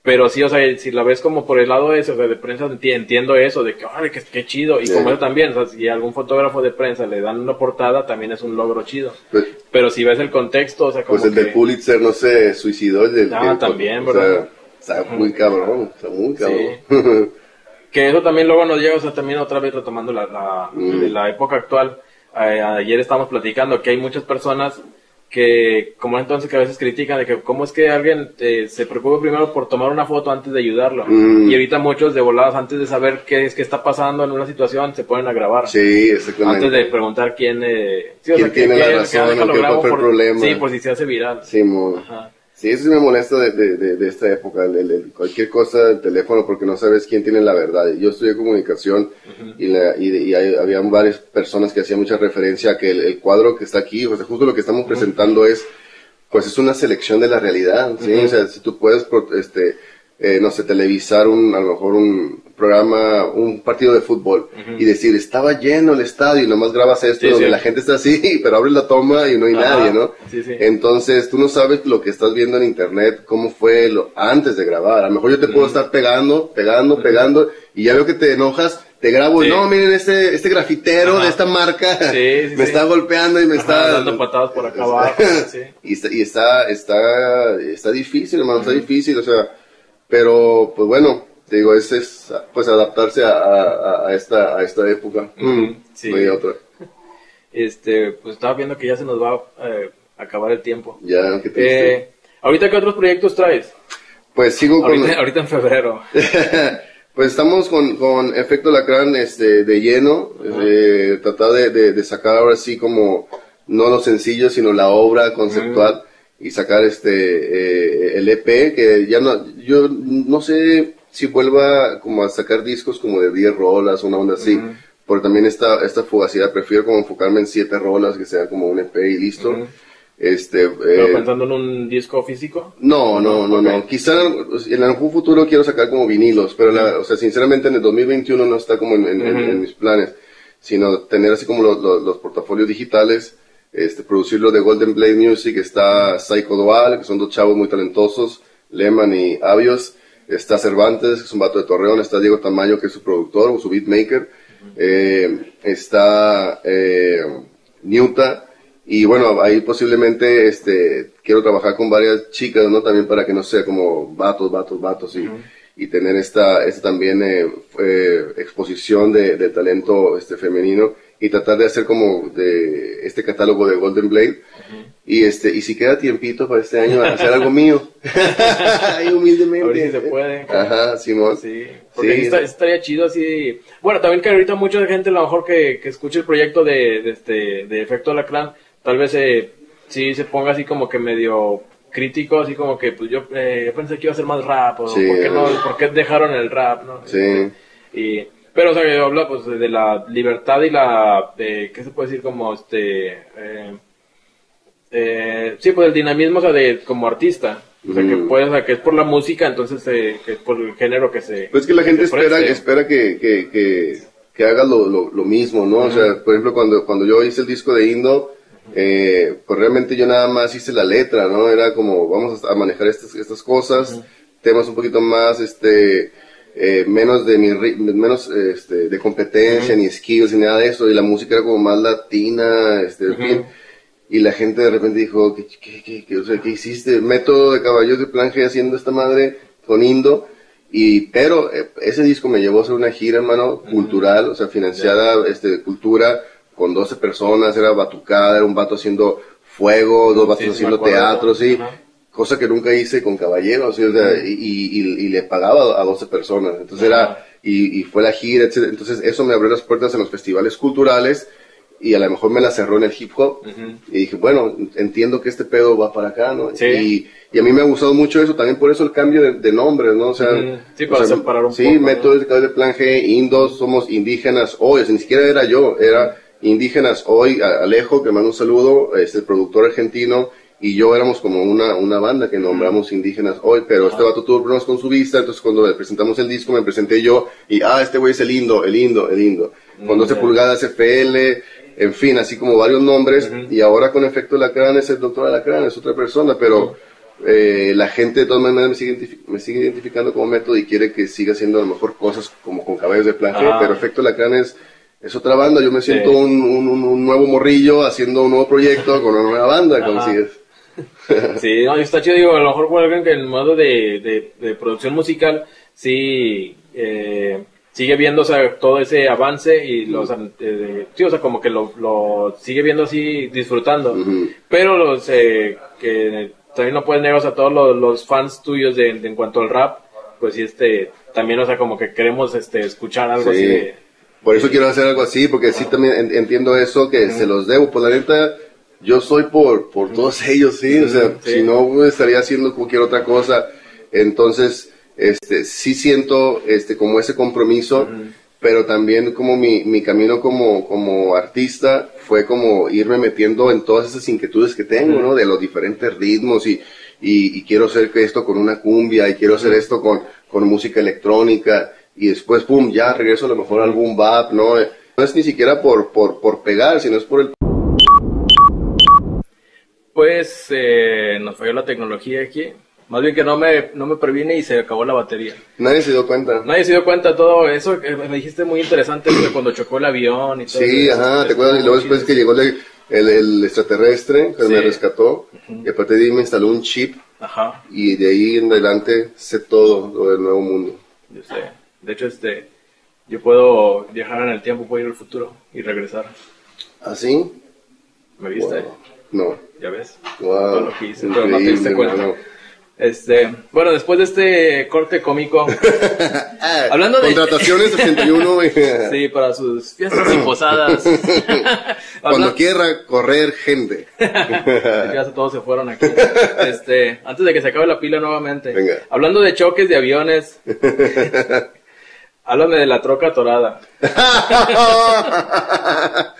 Pero sí, o sea, si la ves como por el lado ese, o sea, de prensa, enti- entiendo eso, de que, ¡ay, qué, qué chido! Y Sí. como eso también, o sea, si a algún fotógrafo de prensa le dan una portada, también es un logro chido. Pues, Pero si ves el contexto, o sea, como pues el que... del Pulitzer, no sé, suicidó. El del, Ah, el- también, o sea, ¿verdad? Está muy cabrón, está muy cabrón. <laughs> Que eso también luego nos llega, o sea, también otra vez retomando la, la- Mm. de la época actual. eh, ayer estábamos platicando que hay muchas personas que como entonces que a veces critican de que cómo es que alguien eh, se preocupa primero por tomar una foto antes de ayudarlo Mm. y ahorita muchos de voladas antes de saber qué es que está pasando en una situación se ponen a grabar Sí, exactamente. antes de preguntar quién eh, sí, ¿Quién tiene la razón, déjalo o qué grabo fue el por- problema? sí por si se hace viral Sí, Ajá. Sí, eso sí me molesta de, de, de, de esta época, el- el- cualquier cosa del teléfono porque no sabes quién tiene la verdad. Yo estudié comunicación y, la, y, y hay- habían varias personas que hacían mucha referencia a que el, el cuadro que está aquí, o sea, justo lo que estamos presentando es, pues es una selección de la realidad, ¿sí? O sea, si tú puedes, este, eh, no sé, televisar un, a lo mejor un programa, un partido de fútbol y decir, estaba lleno el estadio y nomás grabas esto Sí, donde sí. la gente está así, <laughs> pero abres la toma y no hay Ajá. nadie, ¿no? Sí. Entonces, tú no sabes lo que estás viendo en internet, cómo fue lo, antes de grabar. A lo mejor yo te puedo estar pegando, pegando, pegando, y ya veo que te enojas, te grabo, Sí. no, miren, este, este grafitero Ajá. de esta marca Sí, sí, <laughs> me está golpeando y me Ajá, está... dando patadas por acá abajo, <laughs> y está, y está, está, está difícil, hermano, está difícil, o sea, pero, pues bueno, te digo, es, es pues adaptarse a, a, a esta, a esta época. Ujú, sí. No hay otra. este pues estaba viendo que ya se nos va eh, a acabar el tiempo Ya, qué triste. eh, ahorita qué otros proyectos traes pues sigo con... ahorita, ahorita en febrero <laughs> pues estamos con, con Efecto Lacrán este, de lleno, eh, tratar de, de, de sacar ahora sí como no lo sencillo, sino la obra conceptual y sacar este eh, el EP, que ya no, yo no sé si vuelva como a sacar discos como de 10 rolas, una onda así, porque también esta, esta fugacidad, prefiero como enfocarme en 7 rolas, que sea como un EP y listo. Ujú. Este, pero eh, pensando en un disco físico no, no, no, no. Quizá en algún futuro quiero sacar como vinilos, pero la, o sea, sinceramente en el 2021 no está como en, en- en- Ujú. en mis planes, sino tener así como los, los- los portafolios digitales, este, producirlo de Golden Blade Music, está Psycho Dual, que son dos chavos muy talentosos, Lehman y Avios, está Cervantes, que es un vato de Torreón, está Diego Tamayo, que es su productor o su beatmaker, eh, está eh, Newta, y bueno, ahí posiblemente este, quiero trabajar con varias chicas, ¿no? También para que no sea como vatos, vatos, vatos y, y tener esta, esta también eh, eh, exposición de, de talento este, femenino y tratar de hacer como de este catálogo de Golden Blade. Y este, y si queda tiempito para este año hacer algo mío. <laughs> Ahí humildemente. A ver si se puede. Ajá, Simón. Sí, porque Sí. está- estaría chido así. Bueno, también que ahorita mucha gente, a lo mejor que, que escuche el proyecto de, de este, de Efecto Alacrán, tal vez eh, sí se ponga así como que medio crítico, así como que pues yo, eh, yo pensé que iba a ser más rap, o Sí, ¿por, qué no. ¿por qué dejaron el rap? ¿no? Sí. Y, pero, o sea, que habla pues de la libertad y la, de, ¿qué se puede decir? Como este, eh, eh, sí, pues el dinamismo, o sea, de, como artista. O sea, que Mm. puede, o sea, que es por la música, entonces, eh, que es por el género que se... Pues que la gente espera, espera que, que, que, que haga lo, lo, lo mismo, ¿no? O sea, por ejemplo, cuando, cuando yo hice el disco de Indo, eh, pues realmente yo nada más hice la letra, ¿no? Era como, vamos a manejar estas, estas cosas, temas un poquito más, este, eh, menos de mi, menos, este, de competencia, ni skills, ni nada de eso, y la música era como más latina, este, en fin. Y la gente de repente dijo, ¿qué, qué, qué, qué- o sea, ¿qué hiciste? Método de caballos de plan G haciendo esta madre con Indo. Y, pero eh, ese disco me llevó a hacer una gira, hermano, cultural, o sea, financiada, este, cultura, con 12 personas, era batucada, era un vato haciendo fuego, dos vatos Sí, haciendo teatro, sí. Ajá. Cosa que nunca hice con caballeros, ¿sí? o sea, y, y, y le pagaba a 12 personas. Entonces era, y, y fue la gira, etc. Entonces eso me abrió las puertas en los festivales culturales y a lo mejor me la cerró en el hip hop. Y dije, bueno, entiendo que este pedo va para acá, ¿no? Sí. Y, y a mí me ha gustado mucho eso, también por eso el cambio de, de nombres, ¿no? O sea. Sí, o para sea, separar un sí, poco, ¿no? métodos de plan G, indos, somos indígenas hoy, o sea, ni siquiera era yo, era indígenas hoy, Alejo, que mando un saludo, este, el productor argentino, y yo éramos como una, una banda que nombramos indígenas hoy, pero este vato tuvo problemas con su vista, entonces cuando le presentamos el disco me presenté yo, y ah, este güey es el indo, el indo, el indo, con 12 ya. pulgadas FL, en fin, así como varios nombres, y ahora con efecto Lacrán es el doctor Alacrán, es otra persona, pero eh, la gente de todas maneras me sigue, me sigue identificando como método y quiere que siga haciendo a lo mejor cosas como con cabellos de plan Ah. pero efecto Lacrán es, es otra banda, yo me siento Sí. un, un- un- nuevo morrillo haciendo un nuevo proyecto <laughs> con una nueva banda, como Ajá. si es. <laughs> Sí, no, está chido, digo, a lo mejor alguien que en modo de, de, de producción musical, sí, eh, sigue viendo, o sea, todo ese avance y los, eh, sí, o sea, como que lo, lo sigue viendo así, disfrutando. Pero los eh, que también no puedes negar, o sea, todos los, los fans tuyos de, en cuanto al rap, pues sí, este, también, o sea, como que queremos este, escuchar algo así de, Por eso quiero hacer algo así, porque sí también en- entiendo eso, que se los debo. Pues la neta, yo soy por, por todos ellos, sí. O sea, Sí. si no, pues, estaría haciendo cualquier otra cosa. Entonces, este, sí siento este, como ese compromiso, pero también como mi, mi camino como, como artista fue como irme metiendo en todas esas inquietudes que tengo, ¿no? De los diferentes ritmos y, y, y quiero hacer esto con una cumbia y quiero hacer esto con, con música electrónica y después, pum, ya regreso a lo mejor a algún bap, ¿no? No es ni siquiera por, por, por pegar, sino es por el... Pues eh, nos falló la tecnología aquí. Más bien que no me, no me previne y se acabó la batería. Nadie se dio cuenta. Nadie se dio cuenta de todo eso. que me dijiste muy interesante eso de cuando chocó el avión y todo Sí, eso. ajá, ¿te acuerdas? Y luego después que llegó el, el, el extraterrestre que Sí. me rescató, y aparte de ahí me instaló un chip, Ajá, y de ahí en adelante sé todo lo del nuevo mundo. yo sé. De hecho, este, yo puedo viajar en el tiempo, puedo ir al futuro y regresar. ¿Así? ¿Me viste? Wow. No. Ya ves. Wow. Todo lo que hice, pero no te diste cuenta. Este, bueno, después de este corte cómico, <laughs> Hablando de- Contrataciones 81, güey. <laughs> sí, para sus fiestas y posadas. <laughs> Cuando quiera correr gente. Ya todos se fueron aquí. Este, antes de que se acabe la pila nuevamente. Venga. Hablando de choques de aviones. Háblame de la troca torada. <laughs>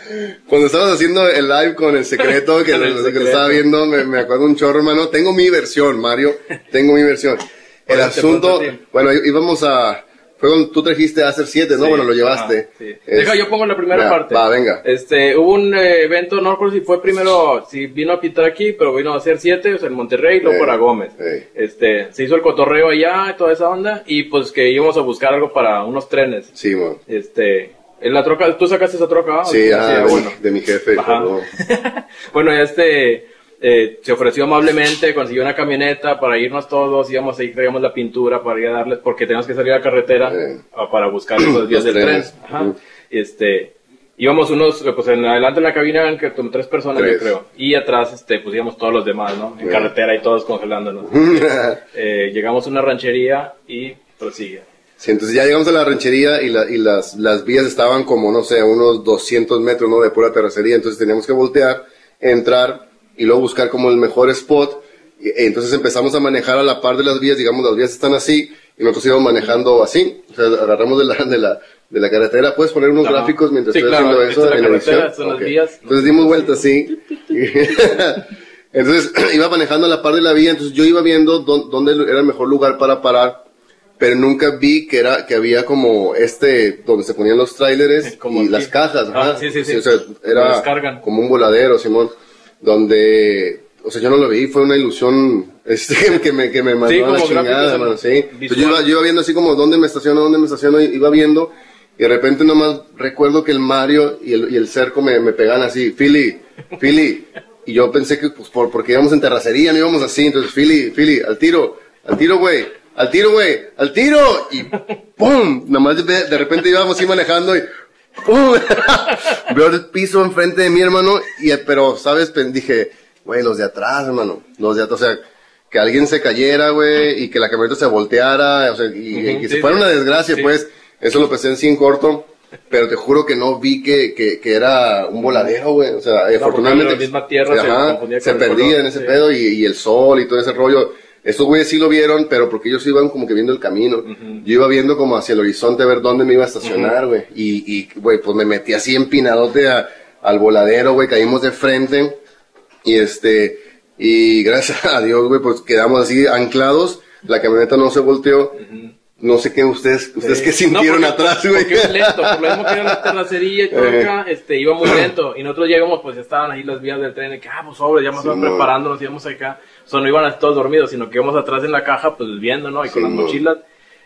Cuando estabas haciendo el live con el secreto, que, el lo- que lo secreto. estaba viendo, me, me acuerdo un chorro, hermano. Tengo mi versión, Mario. Tengo mi versión. El asunto, bueno, íbamos a. Fue cuando tú trajiste a hacer 7, ¿no? Sí, bueno, lo llevaste. ajá, sí. Es- Deja, yo pongo la primera Ya, parte. Va, venga. Este, hubo un eh, evento, no recuerdo si fue primero, si vino a pitar aquí, pero vino a hacer siete, o sea, en Monterrey, y luego Eh, para Gómez. eh. Este, se hizo el cotorreo allá toda esa onda, y pues que íbamos a buscar algo para unos trenes. Sí, man. Este, en la troca, tú sacaste esa troca. Sí, ah, bueno. de mi jefe. Ajá. <laughs> bueno, este eh, se ofreció amablemente, consiguió una camioneta para irnos todos, íbamos ahí, traíamos la pintura para ir a darles, porque teníamos que salir a la carretera Eh. a- para buscar los días del tren. Ajá. Este, íbamos unos, pues en adelante en la cabina eran tres personas, Tres. yo creo, y atrás, este, pues íbamos todos los demás, ¿no? En Eh. carretera y todos congelándonos. <laughs> Eh, llegamos a una ranchería y prosigue. Sí, entonces ya llegamos a la ranchería y, la- y las, las vías estaban como, no sé, a unos 200 metros, ¿no? De pura terracería. Entonces teníamos que voltear, entrar y luego buscar como el mejor spot. Y, y entonces empezamos a manejar a la par de las vías, digamos, las vías están así y nosotros íbamos manejando así. O sea, agarramos de la, de la, de la carretera. ¿Puedes poner unos Ajá. gráficos mientras Sí, estoy claro, haciendo eso es la en la son las Ok. vías. Entonces dimos vuelta así. <laughs> entonces <clears throat> iba manejando a la par de la vía, entonces yo iba viendo dó- dónde era el mejor lugar para parar pero nunca vi que era que había como este donde se ponían los tráileres <laughs> y aquí. las cajas Ah, sí, sí, sí. o sea, era como un voladero Simón donde o sea yo no lo vi fue una ilusión <laughs> este que me que me mandó Sí, a la chingada hermano, sí. Yo, iba, yo iba viendo así como dónde me estaciono dónde me estaciono iba viendo y de repente nomás recuerdo que el Mario y el, y el cerco me, me pegan así Philly Philly y yo pensé que pues por, porque íbamos en terracería no íbamos así entonces Philly Philly al tiro al tiro güey al tiro, güey, al tiro, y ¡pum! Nomás de, de repente íbamos así manejando y ¡pum! <laughs> Veo el piso enfrente de mi hermano, y, pero, ¿sabes? Dije, güey, los de atrás, hermano, los de atrás, o sea, que alguien se cayera, güey, y que la camioneta se volteara, o sea, y, que sí, se fuera sí. una desgracia, Sí. pues, eso lo pensé en sí en corto, pero te juro que no vi que, que, que era un voladero, güey, o sea, afortunadamente, la misma tierra se ajá, se perdía en ese pedo, y, y el sol y todo ese rollo, estos güeyes sí lo vieron, pero porque ellos iban como que viendo el camino. Yo iba viendo como hacia el horizonte a ver dónde me iba a estacionar, güey. Y, y, güey, pues me metí así empinadote a- al voladero, güey. Caímos de frente. Y este, y gracias <laughs> a Dios, güey, pues quedamos así anclados. La camioneta no se volteó. No sé qué ustedes, ustedes qué sintieron No, porque- atrás, güey. Porque lento, por lo mismo que era la terracería y todo <laughs> Eh. acá, este, iba muy lento. Y nosotros llegamos, pues estaban ahí las vías del tren, y que, ah, pues sobre, ya más Sí, preparándonos, íbamos acá. O sea, no iban a todos dormidos, sino que íbamos atrás en la caja, pues viendo, ¿no? Y con Sí, las no. mochilas.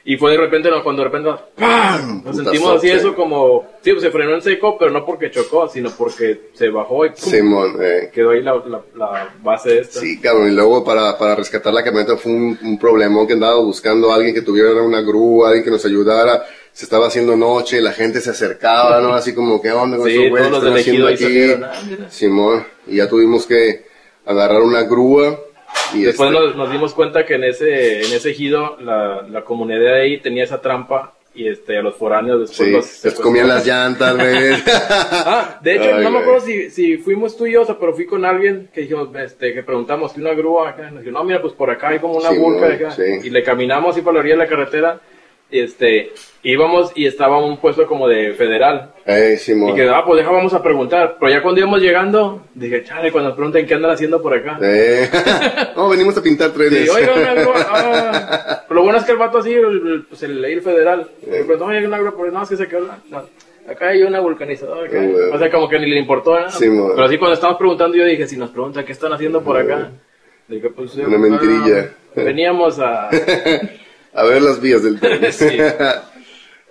Y fue de repente, no, cuando de repente, ¡pam! Nos sentimos así, eso como, sí, pues se frenó en seco, pero no porque chocó, sino porque se bajó y ¡pum! Simón, eh. quedó ahí la, la, la base esta. Sí, cabrón, y luego para, para rescatar la camioneta fue un, un problemón que andaba buscando a alguien que tuviera una grúa, alguien que nos ayudara. se estaba haciendo noche, la gente se acercaba, ¿no? Así como, ¿qué onda con Sí, esos güeyes? todos ¿Qué los están haciendo aquí? salieron, ah. Simón, y ya tuvimos que agarrar una grúa y Después este, nos, nos dimos cuenta que en ese, en ese ejido la, la comunidad de ahí tenía esa trampa y este, a los foráneos después sí, los... les comían las llantas, güey. <laughs> Ah, de hecho, Ay, no me acuerdo si, si fuimos tú y yo, o sea, pero fui con alguien que dijimos, este, que preguntamos, ¿que una grúa acá? Nos dijo, no, mira, pues por acá hay como una Sí, burca no, acá. sí. Y le caminamos así por la orilla de la carretera, y este, íbamos y estaba un puesto como de federal. Eh, Y que, ah, pues deja, vamos a preguntar. Pero ya cuando íbamos llegando, dije, chale, cuando nos pregunten qué andan haciendo por acá. Eh. <laughs> no, venimos a pintar trenes. Sí, oiga, una ah. Pero <laughs> lo bueno es que el vato así, pues el, el federal, le preguntó, oye, una pues no, es que se quedó, no, acá hay una vulcanizadora, acá. Ah, bueno. o sea, como que ni le importó, ¿no? Sí. Pero así cuando estábamos preguntando, yo dije, si nos preguntan qué están haciendo por acá, dije, pues, Una ah, mentirilla. veníamos a... <laughs> a ver las vías del tren. <laughs> Sí. <laughs>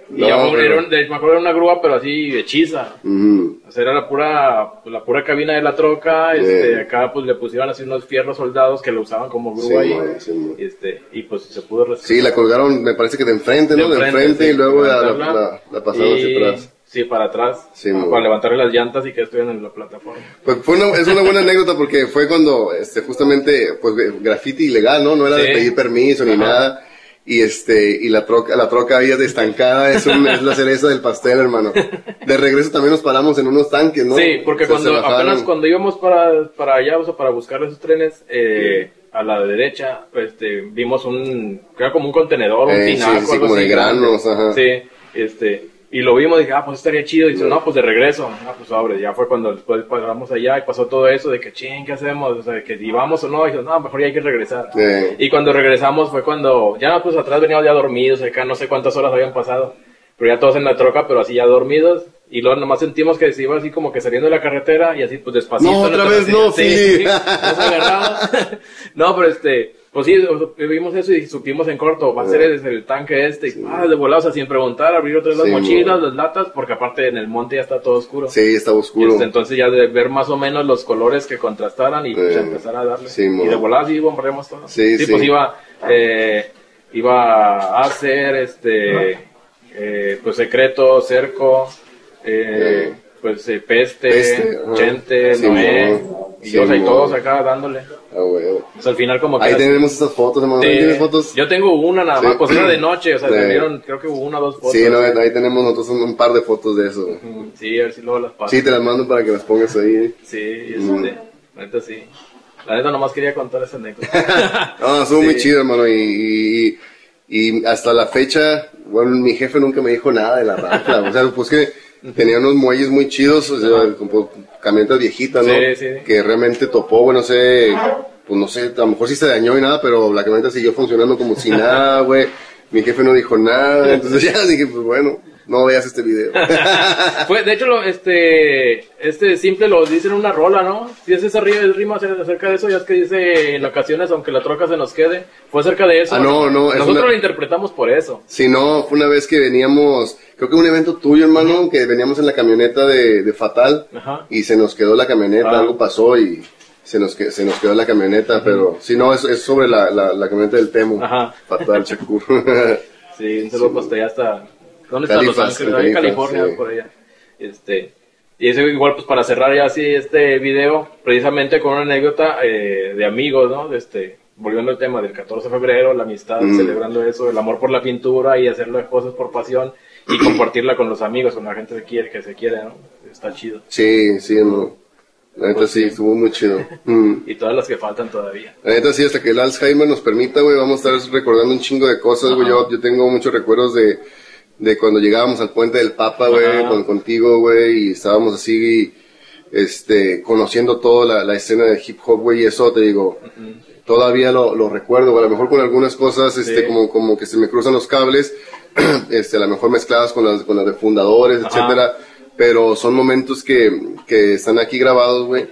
y No, ya pero- era un- de- me acuerdo era una grúa, pero así hechiza. Ujú. O sea, era la pura, pues, la pura cabina de la troca, este, acá pues le pusieron así unos fierros soldados que lo usaban como grúa Sí, mo, sí, este, y pues se pudo rescatar. Sí, la colgaron, me parece que de enfrente, ¿no? De enfrente, sí, y luego la, la, la- pasaron hacia y- atrás. Sí, para atrás, Sí, para bueno. levantarle las llantas y que estuvieran en la plataforma. Pues fue una, es una buena anécdota porque fue cuando, este, justamente, pues, graffiti ilegal, ¿no? No era de pedir permiso ni nada. Y este, y la troca, la troca había estancada, es, un- es la cereza del pastel, hermano. De regreso también nos paramos en unos tanques, ¿no? Sí, porque cuando apenas cuando íbamos para, para allá, o sea, para buscar esos trenes, eh, a la derecha, este, vimos un, creo como un contenedor, un Eh, tinaco, sí, sí, como de así grande. granos, ajá. Sí, este, y lo vimos, dije, ah, pues estaría chido, y dice, no, pues de regreso, ah, pues abre, ya fue cuando después pasamos allá y pasó todo eso de que, ching, ¿qué hacemos? O sea, que si vamos o no, y dijo, no, mejor ya hay que regresar. Eh, Y cuando regresamos fue cuando, ya pues atrás veníamos ya dormidos, acá no sé cuántas horas habían pasado, pero ya todos en la troca, pero así ya dormidos, y luego nomás sentimos que se iba así como que saliendo de la carretera, y así pues despacito. No, otra vez no, Philly. nos agarramos. <laughs> no, pero este, pues sí, vimos eso y supimos en corto, va a ser el, el tanque este, y ah, de volado, o sea, sin preguntar, abrir otra vez las Sí, mochilas, mo. las latas, porque aparte en el monte ya está todo oscuro. sí, estaba oscuro. Este, entonces ya de ver más o menos los colores que contrastaran y pues, Eh, empezar a darle. sí, y de volada sí bombardeamos todo. Sí, sí. pues iba, eh, iba a hacer este, eh, pues secreto, cerco, eh, pues peste, Peste, gente, Noé. Y yo, o mo. todos acá dándole. Ah, güey. Pues al final como que... Ahí tenemos esas fotos, hermano. Sí. ¿Tienes fotos? Yo tengo una nada más, Sí. pues era de <clears throat> noche, o sea, dieron, creo que hubo una o dos fotos. Sí, no, ahí tenemos nosotros un, par de fotos de eso. Sí, a ver si luego las paso. Sí, te las mando para que las pongas ahí. Sí, este, la neta sí. La neta nomás quería contar esa anécdota. <laughs> No, estuvo muy chido, hermano. Y, y, y hasta la fecha, bueno, mi jefe nunca me dijo nada de la rampla. o sea, pues que tenía unos muelles muy chidos, o sea, como camionetas viejitas, ¿no? Sí, sí. Que realmente topó, bueno, no sé, pues no sé, a lo mejor sí se dañó y nada, pero la camioneta siguió funcionando como si <laughs> nada, güey. Mi jefe no dijo nada, entonces ya dije, pues bueno, no veas este video. Fue, <laughs> de hecho, lo, este, este simple lo dice en una rola, ¿no? Si es esa ri- rima acer- acerca de eso, ya es que dice en ocasiones, aunque la troca se nos quede, fue acerca de eso. Ah, no, no, Nosotros una- lo interpretamos por eso. Si no, fue una vez que veníamos, creo que un evento tuyo, hermano, que veníamos en la camioneta de, de Fatal Ajá. y se nos quedó la camioneta, Ah. algo pasó y se nos, que- se nos quedó la camioneta, pero si no, es, es sobre la, la, la camioneta del Temo. Ajá. Fatal, Shakur. <laughs> Sí, un saludo allá hasta... ¿Dónde está Los Ángeles? En California, sí. por allá. Este, y eso igual, pues para cerrar ya así este video, precisamente con una anécdota eh, de amigos, ¿no? Este, volviendo al tema del 14 de febrero, la amistad, Mm. celebrando eso, el amor por la pintura y hacer las cosas por pasión y <clears throat> compartirla con los amigos, con la gente que quiere, que se quiere, ¿no? Está chido. sí, sí, no. La neta Pues sí, sí. estuvo muy chido. <laughs> Mm. Y todas las que faltan todavía. La neta sí, hasta que el Alzheimer nos permita, güey, vamos a estar recordando un chingo de cosas, güey. Yo, yo tengo muchos recuerdos de, de cuando llegábamos al puente del Papa, güey, con, contigo, güey, y estábamos así, este, conociendo toda la, la escena de hip hop, güey, y eso te digo, todavía lo, lo recuerdo, a lo mejor con algunas cosas, este, Sí. como, como que se me cruzan los cables, <clears throat> este, a lo mejor mezcladas con las, con las de fundadores, Ajá. etcétera, pero son momentos que, que están aquí grabados, güey,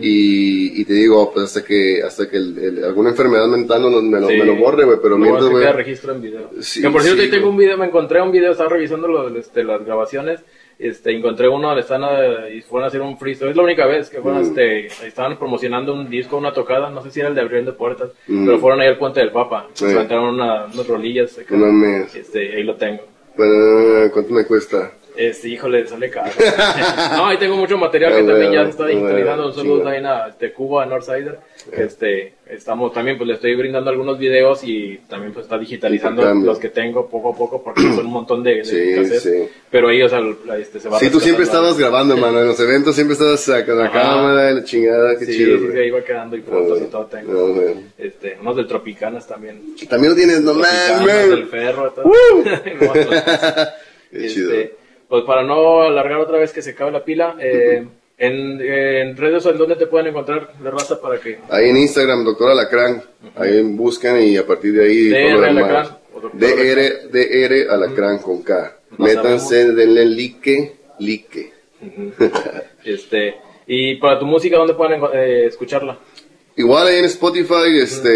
y, y te digo, pues hasta que, hasta que el- el- alguna enfermedad mental no, me, lo, Sí. me lo borre, güey, pero Luego mientras, güey, registro en video. Sí, que por cierto, sí, ahí tengo un video, me encontré un video, estaba revisando lo, este, las grabaciones, este, encontré uno donde están eh, y fueron a hacer un freestyle, es la única vez que fueron, Mm. este, estaban promocionando un disco, una tocada, no sé si era el de abriendo puertas, Mm. pero fueron ahí al Puente del Papa, Sí. se levantaron una, unas rolillas, acá. no este, ahí lo tengo. ¿Cuánto me cuesta? Este, híjole, sale caro. <laughs> no, ahí tengo mucho material que también ya se está digitalizando. Un saludo también a este, Cuba, a Northsider. Este, estamos también, pues le estoy brindando algunos videos y también pues está digitalizando los que tengo poco a poco porque son un montón de, de Sí, cassettes. sí. Pero ahí, o sea, este, se va Sí, tú siempre estabas grabando, hermano. En los eventos siempre estabas sacando la Ajá. cámara, la chingada, qué Sí, chido. sí, ahí va quedando y fotos y todo tengo. Bueno. Este, unos del Tropicanas también. También lo tienes, no mames, del. Ferro, todo. No, <laughs> Qué <laughs> Este, chido. Pues para no alargar otra vez que se acabe la pila, eh, en, en redes en donde te pueden encontrar la raza para que Ahí en Instagram, doctor Alacrán. Ahí buscan y a partir de ahí. DR. Alacrán, Dr. DR, Alacrán con K. Métanse, denle like, like. <laughs> este y para tu música dónde pueden eh, escucharla. Igual ahí en Spotify, este,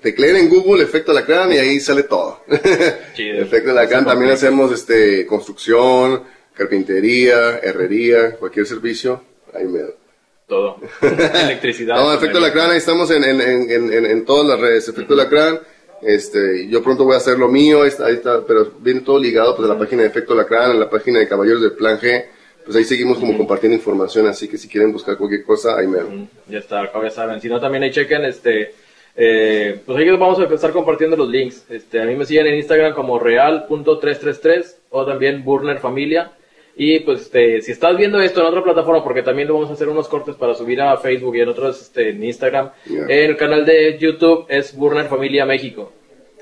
tecleen en Google Efecto Alacrán y ahí sale todo. <laughs> Chido. Efecto Alacrán, también hacemos este, construcción, carpintería, herrería, cualquier servicio. Ahí me Todo. <laughs> Electricidad. No, Efecto Alacrán, ahí estamos en, en, en, en, todas las redes. Efecto Alacrán, este, yo pronto voy a hacer lo mío, ahí está, ahí está, pero viene todo ligado pues, a la página de Efecto Alacrán, a la página de Caballeros del Plan G. Pues ahí seguimos como compartiendo información, así que si quieren buscar cualquier cosa, ahí me Ya está, ya saben. Si no, también ahí chequen, este, eh, pues ahí vamos a estar compartiendo los links. Este, a mí me siguen en Instagram como real.333 o también Burner Familia. Y pues este, si estás viendo esto en otra plataforma, porque también lo vamos a hacer unos cortes para subir a Facebook y en otros este, en Instagram, Ya. el canal de YouTube es Burner Familia México.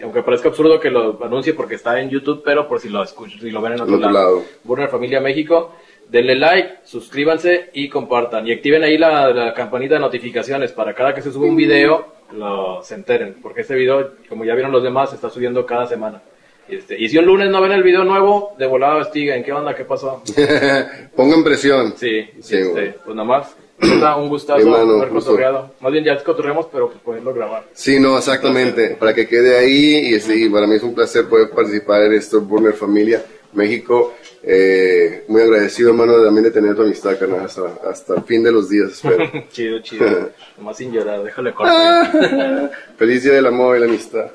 Aunque parezca absurdo que lo anuncie porque está en YouTube, pero por si lo escuchan, si lo ven en otro, lado. lado. Burner Familia México. Denle like, suscríbanse y compartan. Y activen ahí la, la campanita de notificaciones para cada que se sube un video, lo, se enteren. Porque este video, como ya vieron los demás, se está subiendo cada semana. Y, este, y si un lunes no ven el video nuevo, de volada investiguen. ¿Qué onda? ¿Qué pasó? <laughs> Pongan presión. Sí, Sí, este, pues nada más. Un gustazo haber cotorreado. Más bien ya cotorreamos, pero pues poderlo grabar. Sí, no, exactamente. Para que quede ahí y sí, para mí es un placer poder participar en esto, Burner Familia México. Eh, muy agradecido, hermano, también de tener tu amistad, carnal, hasta, hasta el fin de los días, espero. <laughs> chido, chido. <laughs> Nomás sin llorar, déjale cortar. <laughs> Feliz día del amor y la amistad.